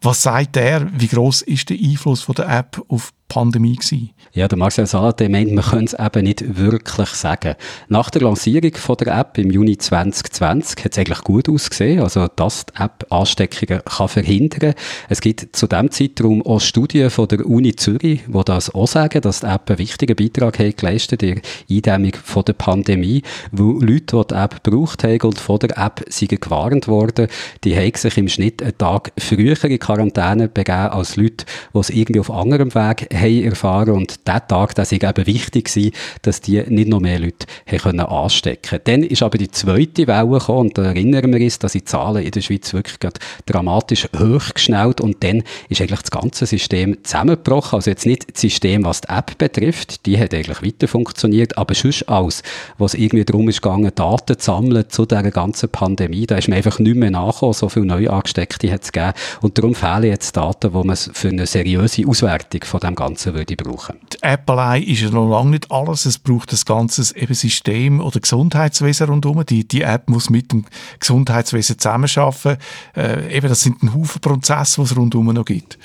Was sagt er? Wie groß ist der Einfluss von der App auf Pandemie gewesen. Ja, der Marcel Salate meint, man könnte es eben nicht wirklich sagen. Nach der Lancierung von der App im Juni 2020 hat es eigentlich gut ausgesehen, also dass die App Ansteckungen kann verhindern Es gibt zu diesem Zeitraum auch Studien von der Uni Zürich, die das auch sagen, dass die App einen wichtigen Beitrag hat geleistet in der Eindämmung von der Pandemie, weil Leute, die die App gebraucht haben und von der App sind gewarnt worden, die haben sich im Schnitt einen Tag früher in Quarantäne begeben als Leute, die es irgendwie auf anderem Weg haben erfahren. Und dieser Tag, das war eben wichtig, gewesen, dass die nicht noch mehr Leute haben können anstecken Dann ist aber die zweite Welle gekommen und da erinnern wir uns, dass die Zahlen in der Schweiz wirklich dramatisch hochgeschnellt und dann ist eigentlich das ganze System zusammengebrochen. Also jetzt nicht das System, was die App betrifft, die hat eigentlich weiter funktioniert, aber sonst alles, was irgendwie darum ist gegangen, Daten zu sammeln zu dieser ganzen Pandemie, da ist man einfach nicht mehr nachgekommen, so viele Neuangesteckte hat es gegeben. Und darum fehlen jetzt Daten, die man für eine seriöse Auswertung von dem Ganzen Ganze würde brauchen. Die App allein ist ja noch lange nicht alles. Es braucht ganzes eben System oder Gesundheitswesen rundherum. Die, die App muss mit dem Gesundheitswesen zusammenarbeiten. Äh, eben, das sind ein Haufen Prozesse, die es rundherum noch gibt.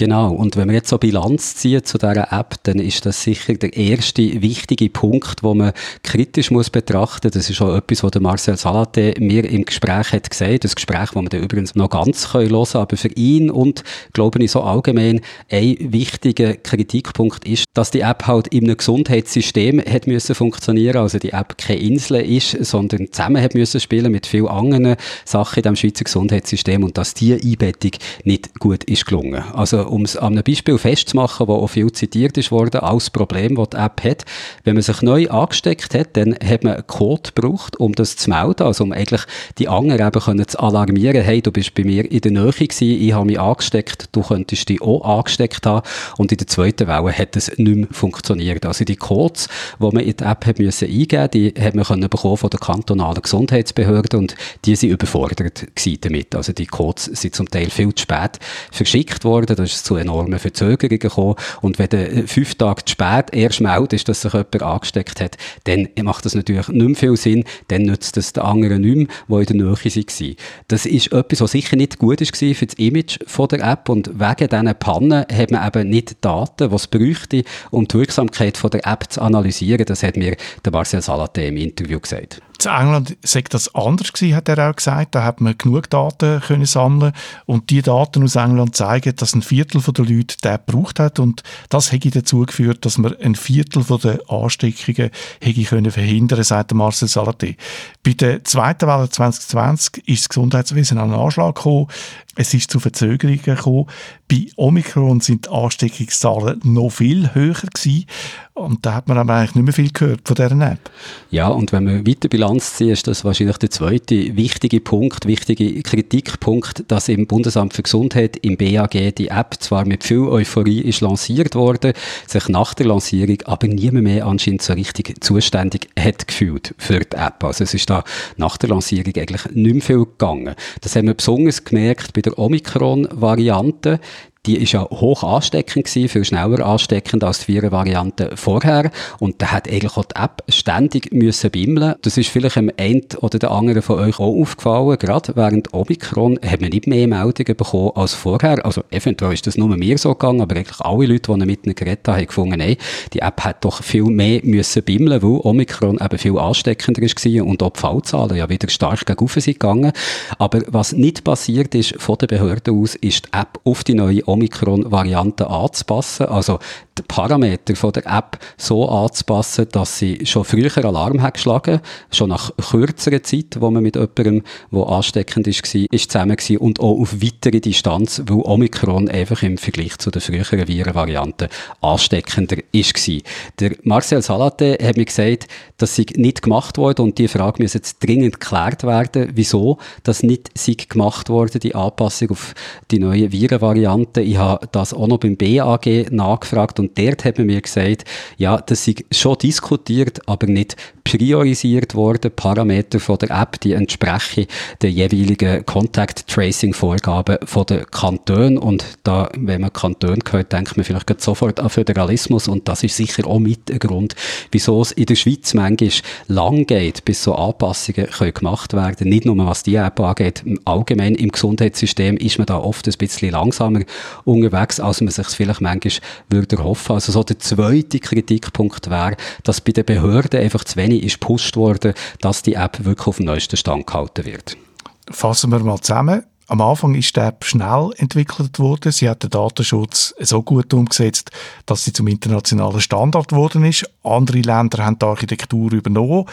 Genau. Und wenn wir jetzt so Bilanz ziehen zu dieser App, dann ist das sicher der erste wichtige Punkt, wo man kritisch muss betrachten. Das ist auch etwas, was der Marcel Salate mir im Gespräch hat gesagt. Das Gespräch, wo wir dann übrigens noch ganz hören können. Aber für ihn und, glaube ich, so allgemein ein wichtiger Kritikpunkt ist, dass die App halt in einem Gesundheitssystem hat müssen funktionieren. Also die App keine Insel ist, sondern zusammen hat müssen spielen mit vielen anderen Sachen in dem Schweizer Gesundheitssystem und dass diese Einbettung nicht gut ist gelungen. Also um es an einem Beispiel festzumachen, das auch viel zitiert ist worden, als Problem, das die App hat. Wenn man sich neu angesteckt hat, dann hat man einen Code gebraucht, um das zu melden, also um eigentlich die anderen eben können zu alarmieren, hey, du bist bei mir in der Nähe gewesen, ich habe mich angesteckt, du könntest dich auch angesteckt haben. Und in der zweiten Welle hat es nicht mehr funktioniert. Also die Codes, die man in die App hat müssen eingeben die hat man können bekommen von der kantonalen Gesundheitsbehörde und die sind überfordert damit. Also die Codes sind zum Teil viel zu spät verschickt worden. Das ist zu enormen Verzögerungen gekommen. Und wenn du fünf Tage zu spät erst meldest, dass sich jemand angesteckt hat, dann macht das natürlich nicht mehr viel Sinn. Dann nützt das den anderen nicht mehr, die in der Nähe waren. Das ist etwas, was sicher nicht gut war für das Image von der App. Und wegen diesen Pannen hat man eben nicht Daten, die es bräuchte, um die Wirksamkeit von der App zu analysieren. Das hat mir der Marcel Salate im Interview gesagt. In England sei das anders gewesen, hat er auch gesagt. Da hat man genug Daten können sammeln und die Daten aus England zeigen, dass ein Viertel der Leute den gebraucht hat und das hätte dazu geführt, dass man ein Viertel der Ansteckungen hätte können verhindern, sagt Marcel Salaté. Bei der zweiten Welle 2020 ist das Gesundheitswesen an einen Anschlag gekommen. Es ist zu Verzögerungen gekommen. Bei Omikron sind die Ansteckungszahlen noch viel höher gewesen. Und da hat man aber eigentlich nicht mehr viel gehört von dieser App. Ja, und wenn wir weiter Bilanz ziehen, ist das wahrscheinlich der zweite wichtige Punkt, wichtige Kritikpunkt, dass im Bundesamt für Gesundheit, im BAG, die App zwar mit viel Euphorie ist lanciert worden, sich nach der Lancierung aber niemand mehr anscheinend so richtig zuständig hat gefühlt für die App. Also es ist da nach der Lancierung eigentlich nicht mehr viel gegangen. Das haben wir besonders gemerkt bei der Omikron-Variante die ist ja hoch ansteckend gewesen, viel schneller ansteckend als die Virenvariante vorher. Und da hat eigentlich auch die App ständig müssen bimmeln. Das ist vielleicht dem einen oder der anderen von euch auch aufgefallen. Gerade während Omikron hat man nicht mehr Meldungen bekommen als vorher. Also eventuell ist das nur mir so gegangen, aber eigentlich alle Leute, die mit einem Gerät haben, gefunden, nein, die App hat doch viel mehr müssen bimmeln, weil Omikron eben viel ansteckender war und auch die Fallzahlen ja wieder stark gegen sind gegangen. Aber was nicht passiert ist von den Behörden aus, ist die App auf die neue Omikron-Variante anzupassen. Also die Parameter von der App so anzupassen, dass sie schon früher Alarm hat geschlagen, schon nach kürzerer Zeit, wo man mit jemandem, der ansteckend ist, ist zusammen war und auch auf weitere Distanz, weil Omikron einfach im Vergleich zu den früheren Virenvarianten ansteckender ist. Der Marcel Salate hat mir gesagt, das sei nicht gemacht worden und die Frage muss jetzt dringend geklärt werden, wieso das nicht sei gemacht worden, die Anpassung auf die neue Virenvariante. Ich habe das auch noch beim BAG nachgefragt und Und dort haben wir gesagt, ja, das ist schon diskutiert, aber nicht priorisiert worden. Parameter von der App, die entsprechen den jeweiligen Contact Tracing Vorgaben von den Kantonen. Und da, wenn man Kanton hört, denkt man vielleicht sofort an Föderalismus. Und das ist sicher auch mit ein Grund, wieso es in der Schweiz manchmal lang geht, bis so Anpassungen können gemacht werden. Nicht nur was die App angeht, allgemein im Gesundheitssystem ist man da oft ein bisschen langsamer unterwegs, als man sich vielleicht manchmal würde hoffen. Also so der zweite Kritikpunkt wäre, dass bei den Behörden einfach zu wenig ist gepusht worden, dass die App wirklich auf dem neuesten Stand gehalten wird. Fassen wir mal zusammen. Am Anfang ist die App schnell entwickelt worden. Sie hat den Datenschutz so gut umgesetzt, dass sie zum internationalen Standard geworden ist. Andere Länder haben die Architektur übernommen.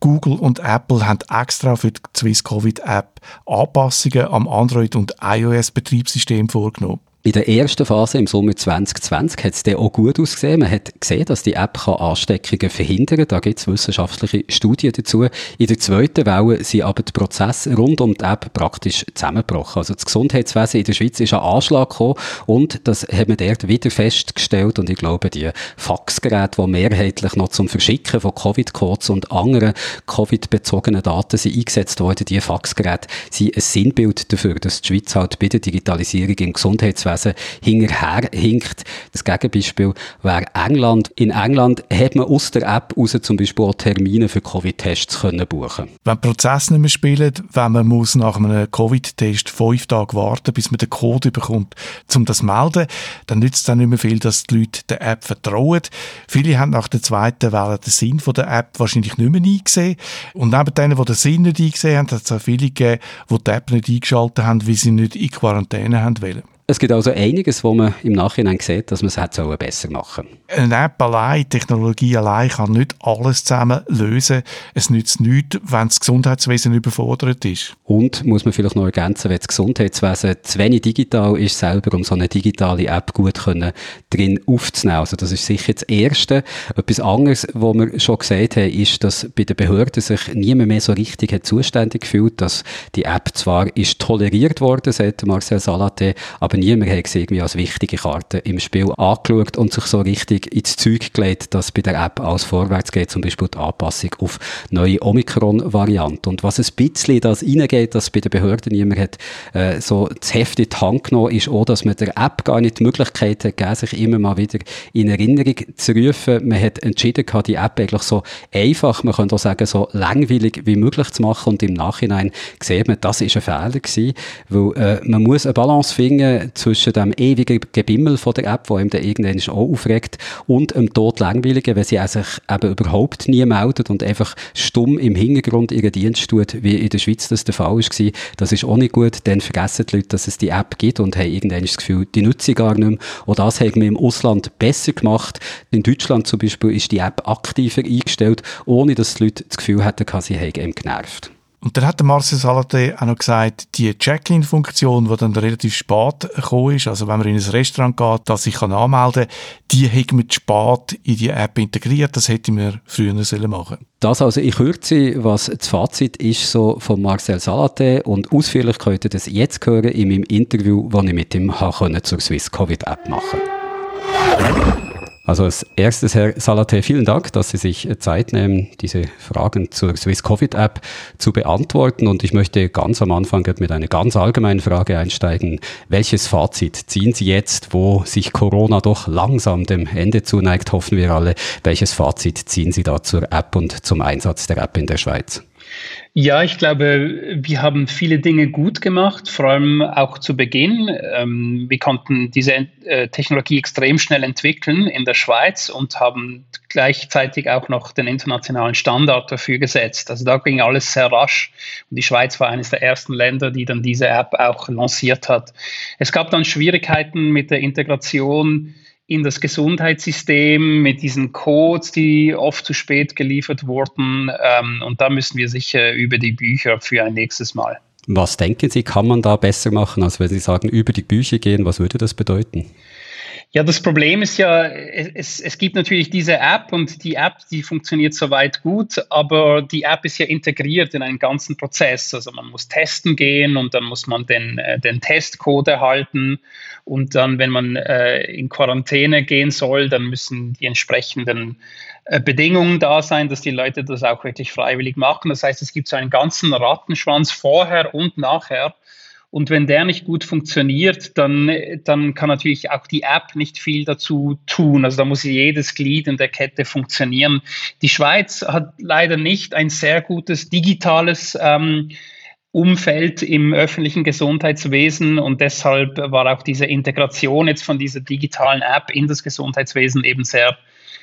Google und Apple haben extra für die Swiss Covid App Anpassungen am Android- und iOS-Betriebssystem vorgenommen. In der ersten Phase im Sommer 2020 hat es dann auch gut ausgesehen. Man hat gesehen, dass die App Ansteckungen verhindern kann. Da gibt es wissenschaftliche Studien dazu. In der zweiten Welle sind aber die Prozesse rund um die App praktisch zusammengebrochen. Also das Gesundheitswesen in der Schweiz ist ein Anschlag gekommen und das haben wir dort wieder festgestellt. Und ich glaube, die Faxgeräte, die mehrheitlich noch zum Verschicken von Covid-Codes und anderen Covid-bezogenen Daten sind eingesetzt worden, die Faxgeräte sind ein Sinnbild dafür, dass die Schweiz halt bei der Digitalisierung im Gesundheitswesen Gesundheitswesen hinterherhinkt. Das Gegenbeispiel wäre England. In England hat man aus der App raus zum Beispiel auch Termine für Covid-Tests können buchen. Wenn Prozesse nicht mehr spielen, wenn man muss nach einem Covid-Test fünf Tage warten, bis man den Code bekommt, um das zu melden, dann nützt es dann nicht mehr viel, dass die Leute der App vertrauen. Viele haben nach der zweiten Welle den Sinn von der App wahrscheinlich nicht mehr eingesehen. Und neben denen, die den Sinn nicht eingesehen haben, hat es auch viele gegeben, die die App nicht eingeschaltet haben, weil sie nicht in Quarantäne haben wollen. Es gibt also einiges, wo man im Nachhinein sieht, dass man es hätte besser machen sollen. Eine App allein, Technologie allein kann nicht alles zusammen lösen. Es nützt nichts, wenn das Gesundheitswesen überfordert ist. Und, muss man vielleicht noch ergänzen, wenn das Gesundheitswesen zu wenig digital ist selber, um so eine digitale App gut können, drin aufzunehmen. Also das ist sicher das Erste. Etwas anderes, was wir schon gesagt haben, ist, dass bei den Behörden sich niemand mehr so richtig hat zuständig gefühlt, dass die App zwar ist toleriert worden, sagt Marcel Salate, aber aber niemand hat sie irgendwie als wichtige Karte im Spiel angeschaut und sich so richtig ins Zeug gelegt, dass bei der App alles vorwärts geht, zum Beispiel die Anpassung auf neue Omikron-Varianten. Und was ein bisschen das reingeht, dass bei den Behörden niemand hat, äh, so das Heft in die Hand genommen, ist auch, dass man der App gar nicht die Möglichkeit hat gegeben, sich immer mal wieder in Erinnerung zu rufen. Man hat entschieden, die App eigentlich so einfach, man könnte auch sagen, so langweilig wie möglich zu machen und im Nachhinein sieht man, das ist ein Fehler gewesen, weil äh, man muss eine Balance finden zwischen dem ewigen Gebimmel von der App, wo ihm dann irgendwann auch aufregt, und dem Tod langweiligen, wenn sie sich eben überhaupt nie meldet und einfach stumm im Hintergrund ihren Dienst tut, wie in der Schweiz das der Fall war. Das ist auch nicht gut, dann vergessen die Leute, dass es die App gibt und haben irgendwann das Gefühl, die nutze ich gar nicht mehr. Und das haben wir im Ausland besser gemacht. In Deutschland zum Beispiel ist die App aktiver eingestellt, ohne dass die Leute das Gefühl hatten, sie hätten ihm genervt. Und dann hat der Marcel Salate auch noch gesagt, die Check-in-Funktion, die dann relativ spät gekommen ist, also wenn man in ein Restaurant geht, das sich anmelden kann, die hat man spät in die App integriert. Das hätte man früher machen sollen Das also in Kürze, was das Fazit ist so von Marcel Salate und ausführlich könnt ihr das jetzt hören in meinem Interview, das ich mit ihm zur Swiss Covid App machen konnte. Also als erstes, Herr Salate, vielen Dank, dass Sie sich Zeit nehmen, diese Fragen zur Swiss Covid App zu beantworten. Und ich möchte ganz am Anfang mit einer ganz allgemeinen Frage einsteigen. Welches Fazit ziehen Sie jetzt, wo sich Corona doch langsam dem Ende zuneigt, hoffen wir alle? Welches Fazit ziehen Sie da zur App und zum Einsatz der App in der Schweiz? Ja, ich glaube, wir haben viele Dinge gut gemacht, vor allem auch zu Beginn. Ähm, wir konnten diese äh, Technologie extrem schnell entwickeln in der Schweiz und haben gleichzeitig auch noch den internationalen Standard dafür gesetzt. Also da ging alles sehr rasch und die Schweiz war eines der ersten Länder, die dann diese App auch lanciert hat. Es gab dann Schwierigkeiten mit der Integration in das Gesundheitssystem mit diesen Codes, die oft zu spät geliefert wurden. Ähm, und da müssen wir sicher über die Bücher für ein nächstes Mal. Was denken Sie, kann man da besser machen, als wenn Sie sagen, über die Bücher gehen? Was würde das bedeuten? Ja, das Problem ist ja, es, es gibt natürlich diese App und die App, die funktioniert soweit gut, aber die App ist ja integriert in einen ganzen Prozess. Also man muss testen gehen und dann muss man den, äh, den Testcode erhalten und dann, wenn man äh, in Quarantäne gehen soll, dann müssen die entsprechenden äh, Bedingungen da sein, dass die Leute das auch wirklich freiwillig machen. Das heißt, es gibt so einen ganzen Rattenschwanz vorher und nachher und wenn der nicht gut funktioniert, dann, dann kann natürlich auch die App nicht viel dazu tun. Also da muss jedes Glied in der Kette funktionieren. Die Schweiz hat leider nicht ein sehr gutes digitales ähm, Umfeld im öffentlichen Gesundheitswesen und deshalb war auch diese Integration jetzt von dieser digitalen App in das Gesundheitswesen eben sehr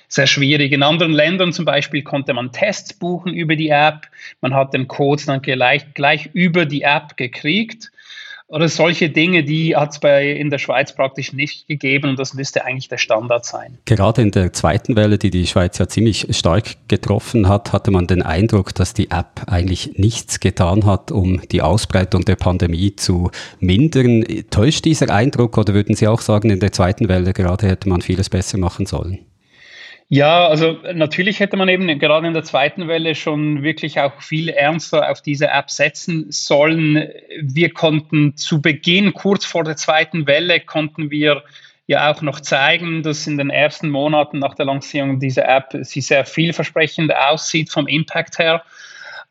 sehr schwierig. In anderen Ländern zum Beispiel konnte man Tests buchen über die App. Man hat den Code dann gleich, gleich über die App gekriegt. Oder solche Dinge, die hat es in der Schweiz praktisch nicht gegeben und das müsste eigentlich der Standard sein. Gerade in der zweiten Welle, die die Schweiz ja ziemlich stark getroffen hat, hatte man den Eindruck, dass die App eigentlich nichts getan hat, um die Ausbreitung der Pandemie zu mindern. Täuscht dieser Eindruck oder würden Sie auch sagen, in der zweiten Welle gerade hätte man vieles besser machen sollen? Ja, also natürlich hätte man eben gerade in der zweiten Welle schon wirklich auch viel ernster auf diese App setzen sollen. Wir konnten zu Beginn, kurz vor der zweiten Welle, konnten wir ja auch noch zeigen, dass in den ersten Monaten nach der Lancierung dieser App sie sehr vielversprechend aussieht vom Impact her.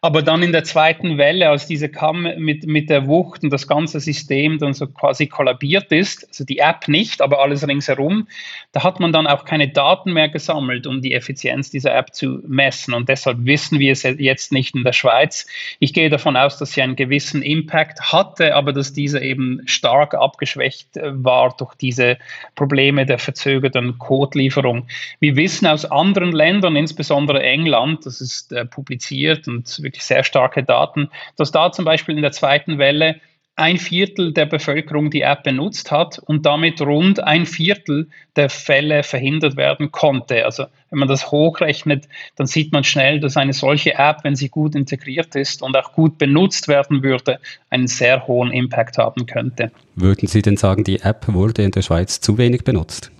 Aber dann in der zweiten Welle, als diese kam mit, mit der Wucht und das ganze System dann so quasi kollabiert ist, also die App nicht, aber alles ringsherum, da hat man dann auch keine Daten mehr gesammelt, um die Effizienz dieser App zu messen. Und deshalb wissen wir es jetzt nicht in der Schweiz. Ich gehe davon aus, dass sie einen gewissen Impact hatte, aber dass dieser eben stark abgeschwächt äh, war durch diese Probleme der verzögerten Codelieferung. Wir wissen aus anderen Ländern, insbesondere England, das ist äh, publiziert und wirklich sehr starke Daten, dass da zum Beispiel in der zweiten Welle ein Viertel der Bevölkerung die App benutzt hat und damit rund ein Viertel der Fälle verhindert werden konnte. Also wenn man das hochrechnet, dann sieht man schnell, dass eine solche App, wenn sie gut integriert ist und auch gut benutzt werden würde, einen sehr hohen Impact haben könnte. Würden Sie denn sagen, die App wurde in der Schweiz zu wenig benutzt?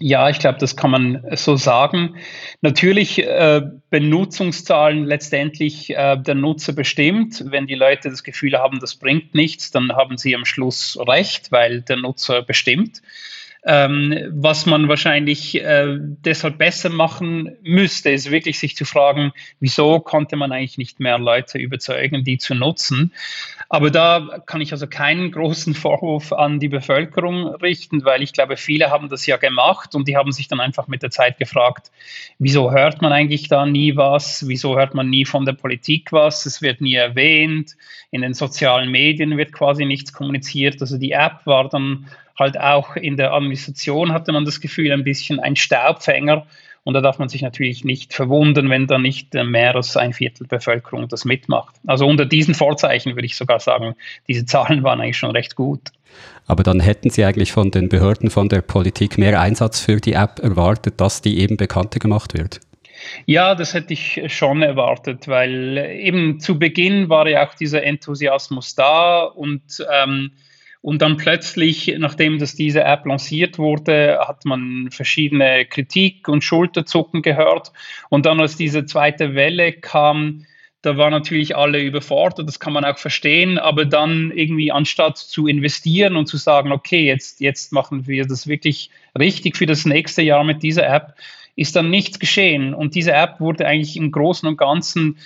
Ja, ich glaube, das kann man so sagen. Natürlich äh, Benutzungszahlen letztendlich äh, der Nutzer bestimmt. Wenn die Leute das Gefühl haben, das bringt nichts, dann haben sie am Schluss recht, weil der Nutzer bestimmt. Ähm, was man wahrscheinlich äh, deshalb besser machen müsste, ist wirklich sich zu fragen, wieso konnte man eigentlich nicht mehr Leute überzeugen, die zu nutzen. Aber da kann ich also keinen großen Vorwurf an die Bevölkerung richten, weil ich glaube, viele haben das ja gemacht und die haben sich dann einfach mit der Zeit gefragt, wieso hört man eigentlich da nie was, wieso hört man nie von der Politik was, es wird nie erwähnt, in den sozialen Medien wird quasi nichts kommuniziert. Also die App war dann halt auch in der Administration hatte man das Gefühl, ein bisschen ein Staubfänger. Und da darf man sich natürlich nicht verwundern, wenn da nicht mehr als ein Viertel der Bevölkerung das mitmacht. Also unter diesen Vorzeichen würde ich sogar sagen, diese Zahlen waren eigentlich schon recht gut. Aber dann hätten Sie eigentlich von den Behörden, von der Politik mehr Einsatz für die App erwartet, dass die eben bekannter gemacht wird? Ja, das hätte ich schon erwartet, weil eben zu Beginn war ja auch dieser Enthusiasmus da und ähm, und dann plötzlich, nachdem das diese App lanciert wurde, hat man verschiedene Kritik und Schulterzucken gehört. Und dann, als diese zweite Welle kam, da waren natürlich alle überfordert, das kann man auch verstehen, aber dann irgendwie anstatt zu investieren und zu sagen, okay, jetzt, jetzt machen wir das wirklich richtig für das nächste Jahr mit dieser App, ist dann nichts geschehen. Und diese App wurde eigentlich im Großen und Ganzen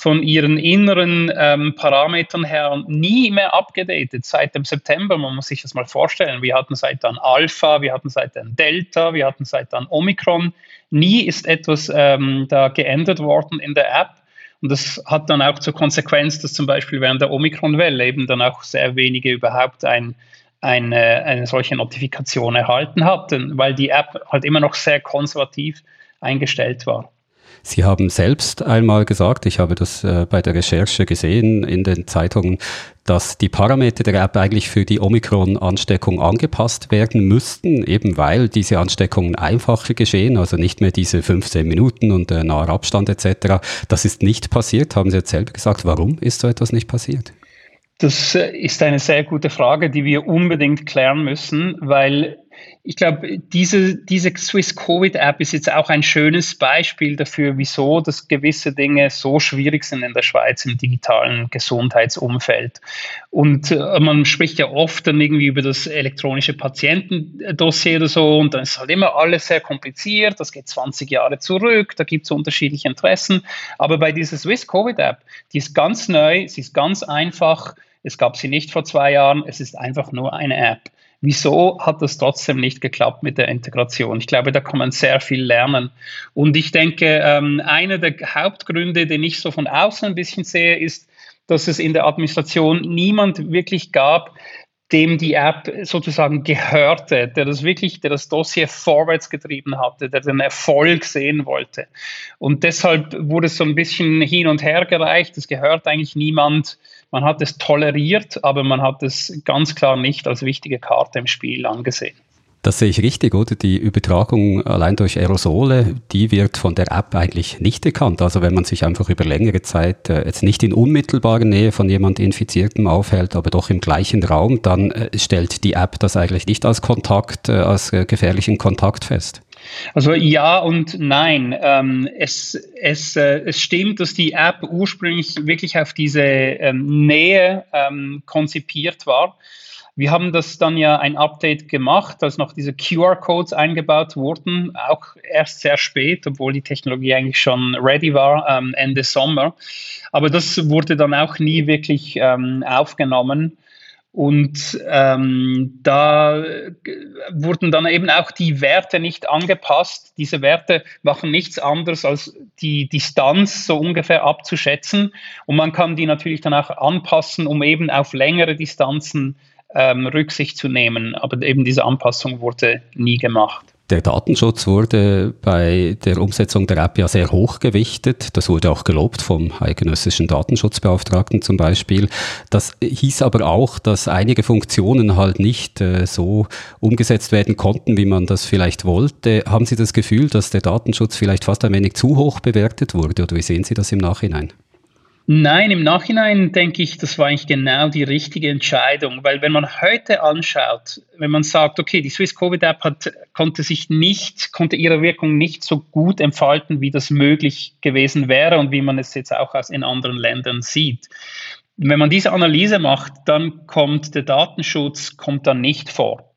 von ihren inneren ähm, Parametern her nie mehr abgedatet seit dem September. Man muss sich das mal vorstellen. Wir hatten seit dann Alpha, wir hatten seit dann Delta, wir hatten seit dann Omikron. Nie ist etwas ähm, da geändert worden in der App. Und das hat dann auch zur Konsequenz, dass zum Beispiel während der Omikron-Welle eben dann auch sehr wenige überhaupt ein, eine, eine solche Notifikation erhalten hatten, weil die App halt immer noch sehr konservativ eingestellt war. Sie haben selbst einmal gesagt, ich habe das äh, bei der Recherche gesehen in den Zeitungen, dass die Parameter der App eigentlich für die Omikron-Ansteckung angepasst werden müssten, eben weil diese Ansteckungen einfacher geschehen, also nicht mehr diese 15 Minuten und äh, naher Abstand etc. Das ist nicht passiert, haben Sie jetzt selber gesagt. Warum ist so etwas nicht passiert? Das äh, ist eine sehr gute Frage, die wir unbedingt klären müssen, weil ich glaube, diese, diese Swiss Covid App ist jetzt auch ein schönes Beispiel dafür, wieso dass gewisse Dinge so schwierig sind in der Schweiz im digitalen Gesundheitsumfeld. Und äh, man spricht ja oft dann irgendwie über das elektronische Patientendossier oder so und dann ist halt immer alles sehr kompliziert, das geht 20 Jahre zurück, da gibt es unterschiedliche Interessen. Aber bei dieser Swiss Covid App, die ist ganz neu, sie ist ganz einfach, es gab sie nicht vor zwei Jahren, es ist einfach nur eine App. Wieso hat das trotzdem nicht geklappt mit der Integration? Ich glaube, da kann man sehr viel lernen. Und ich denke, ähm, einer der Hauptgründe, den ich so von außen ein bisschen sehe, ist, dass es in der Administration niemand wirklich gab, dem die App sozusagen gehörte, der das wirklich, der das Dossier vorwärts getrieben hatte, der den Erfolg sehen wollte. Und deshalb wurde es so ein bisschen hin und her gereicht. Es gehört eigentlich niemand. Man hat es toleriert, aber man hat es ganz klar nicht als wichtige Karte im Spiel angesehen. Das sehe ich richtig, oder? Die Übertragung allein durch Aerosole, die wird von der App eigentlich nicht erkannt. Also wenn man sich einfach über längere Zeit äh, jetzt nicht in unmittelbarer Nähe von jemand Infiziertem aufhält, aber doch im gleichen Raum, dann äh, stellt die App das eigentlich nicht als Kontakt, äh, als äh, gefährlichen Kontakt fest. Also ja und nein. Ähm, es, es, äh, es stimmt, dass die App ursprünglich wirklich auf diese ähm, Nähe ähm, konzipiert war. Wir haben das dann ja ein Update gemacht, als noch diese QR-Codes eingebaut wurden, auch erst sehr spät, obwohl die Technologie eigentlich schon ready war, ähm, Ende Sommer. Aber das wurde dann auch nie wirklich ähm, aufgenommen. Und ähm, da wurden dann eben auch die Werte nicht angepasst. Diese Werte machen nichts anderes als die Distanz so ungefähr abzuschätzen. Und man kann die natürlich dann auch anpassen, um eben auf längere Distanzen ähm, Rücksicht zu nehmen. Aber eben diese Anpassung wurde nie gemacht. Der Datenschutz wurde bei der Umsetzung der App ja sehr hoch gewichtet. Das wurde auch gelobt vom eidgenössischen Datenschutzbeauftragten zum Beispiel. Das hieß aber auch, dass einige Funktionen halt nicht äh, so umgesetzt werden konnten, wie man das vielleicht wollte. Haben Sie das Gefühl, dass der Datenschutz vielleicht fast ein wenig zu hoch bewertet wurde oder wie sehen Sie das im Nachhinein? Nein, im Nachhinein denke ich, das war eigentlich genau die richtige Entscheidung, weil wenn man heute anschaut, wenn man sagt, okay, die Swiss Covid App hat, konnte sich nicht, konnte ihre Wirkung nicht so gut entfalten, wie das möglich gewesen wäre und wie man es jetzt auch in anderen Ländern sieht. Wenn man diese Analyse macht, dann kommt der Datenschutz kommt dann nicht vor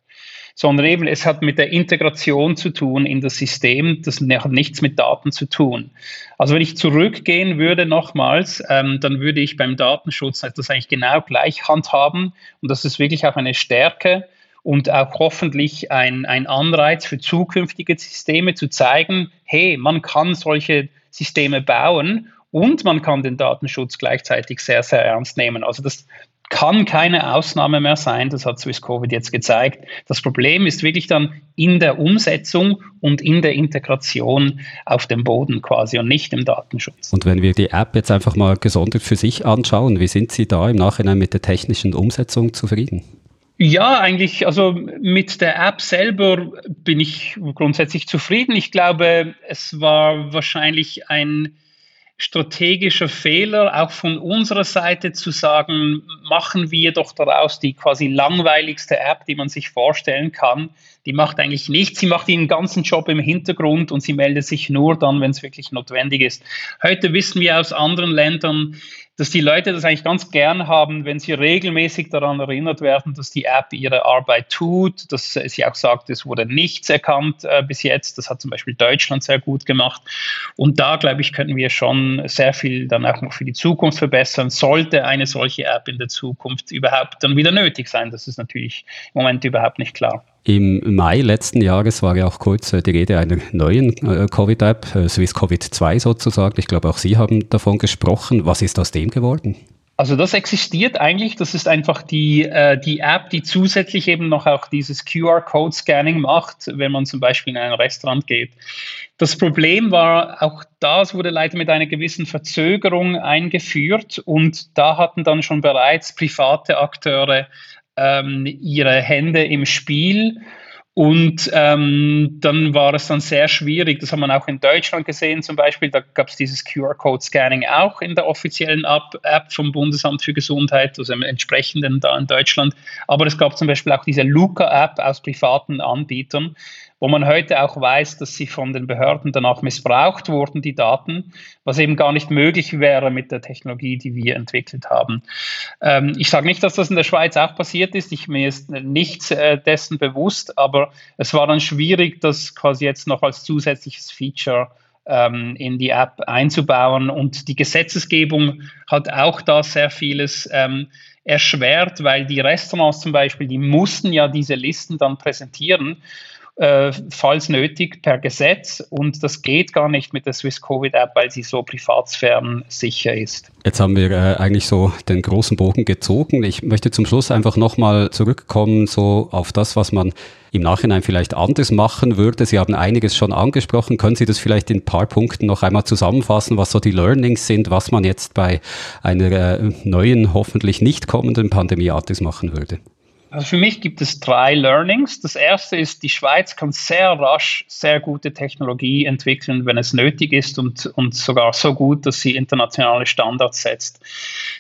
sondern eben es hat mit der Integration zu tun in das System, das hat nichts mit Daten zu tun. Also wenn ich zurückgehen würde nochmals, ähm, dann würde ich beim Datenschutz das eigentlich genau gleich handhaben und das ist wirklich auch eine Stärke und auch hoffentlich ein, ein Anreiz für zukünftige Systeme zu zeigen, hey, man kann solche Systeme bauen und man kann den Datenschutz gleichzeitig sehr, sehr ernst nehmen. Also das, kann keine Ausnahme mehr sein. Das hat Swiss Covid jetzt gezeigt. Das Problem ist wirklich dann in der Umsetzung und in der Integration auf dem Boden quasi und nicht im Datenschutz. Und wenn wir die App jetzt einfach mal gesondert für sich anschauen, wie sind Sie da im Nachhinein mit der technischen Umsetzung zufrieden? Ja, eigentlich, also mit der App selber bin ich grundsätzlich zufrieden. Ich glaube, es war wahrscheinlich ein strategischer Fehler, auch von unserer Seite zu sagen, machen wir doch daraus die quasi langweiligste App, die man sich vorstellen kann. Die macht eigentlich nichts, sie macht ihren ganzen Job im Hintergrund und sie meldet sich nur dann, wenn es wirklich notwendig ist. Heute wissen wir aus anderen Ländern, dass die Leute das eigentlich ganz gern haben, wenn sie regelmäßig daran erinnert werden, dass die App ihre Arbeit tut, dass sie auch sagt, es wurde nichts erkannt äh, bis jetzt. Das hat zum Beispiel Deutschland sehr gut gemacht. Und da, glaube ich, können wir schon sehr viel dann auch noch für die Zukunft verbessern. Sollte eine solche App in der Zukunft überhaupt dann wieder nötig sein, das ist natürlich im Moment überhaupt nicht klar. Im Mai letzten Jahres war ja auch kurz äh, die Rede einer neuen äh, Covid-App, äh, Swiss Covid 2 sozusagen. Ich glaube, auch Sie haben davon gesprochen. Was ist aus dem geworden? Also das existiert eigentlich, das ist einfach die, äh, die App, die zusätzlich eben noch auch dieses QR-Code-Scanning macht, wenn man zum Beispiel in ein Restaurant geht. Das Problem war, auch das wurde leider mit einer gewissen Verzögerung eingeführt und da hatten dann schon bereits private Akteure ähm, ihre Hände im Spiel. Und ähm, dann war es dann sehr schwierig, das hat man auch in Deutschland gesehen zum Beispiel, da gab es dieses QR-Code-Scanning auch in der offiziellen App vom Bundesamt für Gesundheit, also im entsprechenden da in Deutschland. Aber es gab zum Beispiel auch diese Luca-App aus privaten Anbietern, wo man heute auch weiß, dass sie von den Behörden danach missbraucht wurden, die Daten, was eben gar nicht möglich wäre mit der Technologie, die wir entwickelt haben. Ähm, ich sage nicht, dass das in der Schweiz auch passiert ist, ich mir ist nichts äh, dessen bewusst, aber es war dann schwierig, das quasi jetzt noch als zusätzliches Feature ähm, in die App einzubauen. Und die Gesetzesgebung hat auch da sehr vieles ähm, erschwert, weil die Restaurants zum Beispiel, die mussten ja diese Listen dann präsentieren äh, falls nötig, per Gesetz. Und das geht gar nicht mit der Swiss Covid App, weil sie so privatsphärensicher ist. Jetzt haben wir äh, eigentlich so den großen Bogen gezogen. Ich möchte zum Schluss einfach nochmal zurückkommen, so auf das, was man im Nachhinein vielleicht anders machen würde. Sie haben einiges schon angesprochen. Können Sie das vielleicht in ein paar Punkten noch einmal zusammenfassen, was so die Learnings sind, was man jetzt bei einer äh, neuen, hoffentlich nicht kommenden Pandemie anders machen würde? Also für mich gibt es drei Learnings. Das erste ist, die Schweiz kann sehr rasch sehr gute Technologie entwickeln, wenn es nötig ist und, und sogar so gut, dass sie internationale Standards setzt.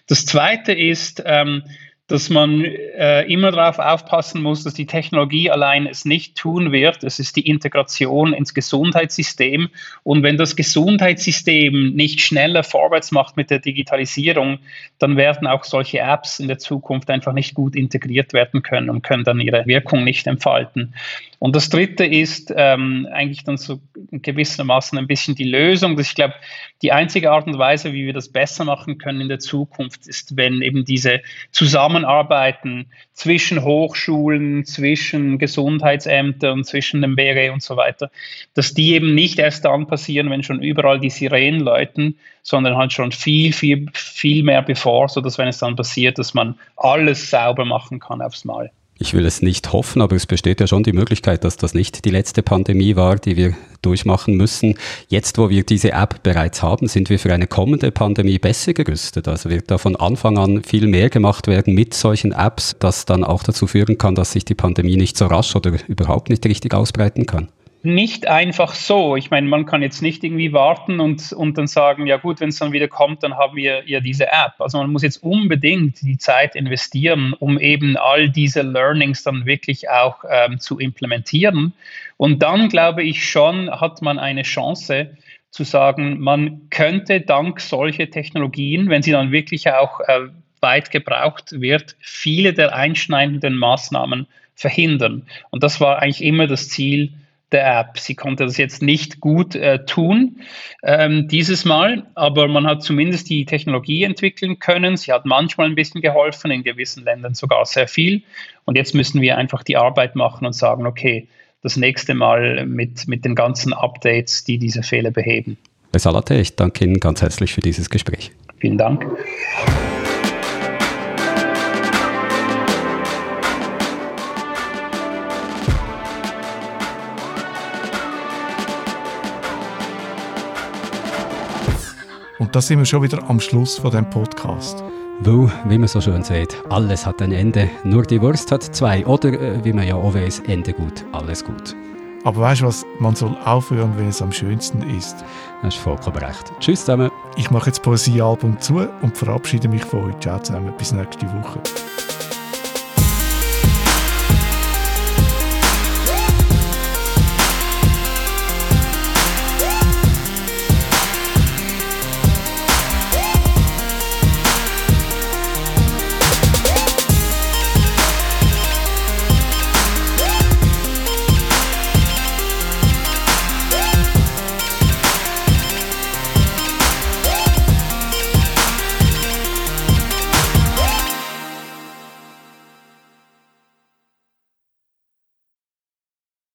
Das zweite ist, ähm, dass man äh, immer darauf aufpassen muss, dass die Technologie allein es nicht tun wird. Es ist die Integration ins Gesundheitssystem. Und wenn das Gesundheitssystem nicht schneller vorwärts macht mit der Digitalisierung, dann werden auch solche Apps in der Zukunft einfach nicht gut integriert werden können und können dann ihre Wirkung nicht entfalten. Und das Dritte ist ähm, eigentlich dann so gewissermaßen ein bisschen die Lösung. Dass ich glaube, die einzige Art und Weise, wie wir das besser machen können in der Zukunft, ist, wenn eben diese Zusammenarbeiten zwischen Hochschulen, zwischen Gesundheitsämtern, zwischen dem BRE und so weiter, dass die eben nicht erst dann passieren, wenn schon überall die Sirenen läuten, sondern halt schon viel, viel, viel mehr bevor, sodass wenn es dann passiert, dass man alles sauber machen kann aufs Mal. Ich will es nicht hoffen, aber es besteht ja schon die Möglichkeit, dass das nicht die letzte Pandemie war, die wir durchmachen müssen. Jetzt, wo wir diese App bereits haben, sind wir für eine kommende Pandemie besser gerüstet. Also wird da von Anfang an viel mehr gemacht werden mit solchen Apps, das dann auch dazu führen kann, dass sich die Pandemie nicht so rasch oder überhaupt nicht richtig ausbreiten kann nicht einfach so. Ich meine, man kann jetzt nicht irgendwie warten und, und dann sagen, ja gut, wenn es dann wieder kommt, dann haben wir ja diese App. Also man muss jetzt unbedingt die Zeit investieren, um eben all diese Learnings dann wirklich auch ähm, zu implementieren. Und dann glaube ich schon, hat man eine Chance zu sagen, man könnte dank solcher Technologien, wenn sie dann wirklich auch äh, weit gebraucht wird, viele der einschneidenden Maßnahmen verhindern. Und das war eigentlich immer das Ziel der App. Sie konnte das jetzt nicht gut äh, tun ähm, dieses Mal, aber man hat zumindest die Technologie entwickeln können. Sie hat manchmal ein bisschen geholfen, in gewissen Ländern sogar sehr viel. Und jetzt müssen wir einfach die Arbeit machen und sagen, okay, das nächste Mal mit, mit den ganzen Updates, die diese Fehler beheben. Herr Salate, ich danke Ihnen ganz herzlich für dieses Gespräch. Vielen Dank. Und da sind wir schon wieder am Schluss von dem Podcast. Weil, wie man so schön sagt, alles hat ein Ende, nur die Wurst hat zwei. Oder, äh, wie man ja auch weiß, Ende gut, alles gut. Aber weißt du was, man soll aufhören, wenn es am schönsten ist. Das ist vollkommen recht. Tschüss zusammen. Ich mache jetzt das Poesiealbum zu und verabschiede mich von euch. Ciao zusammen, bis nächste Woche.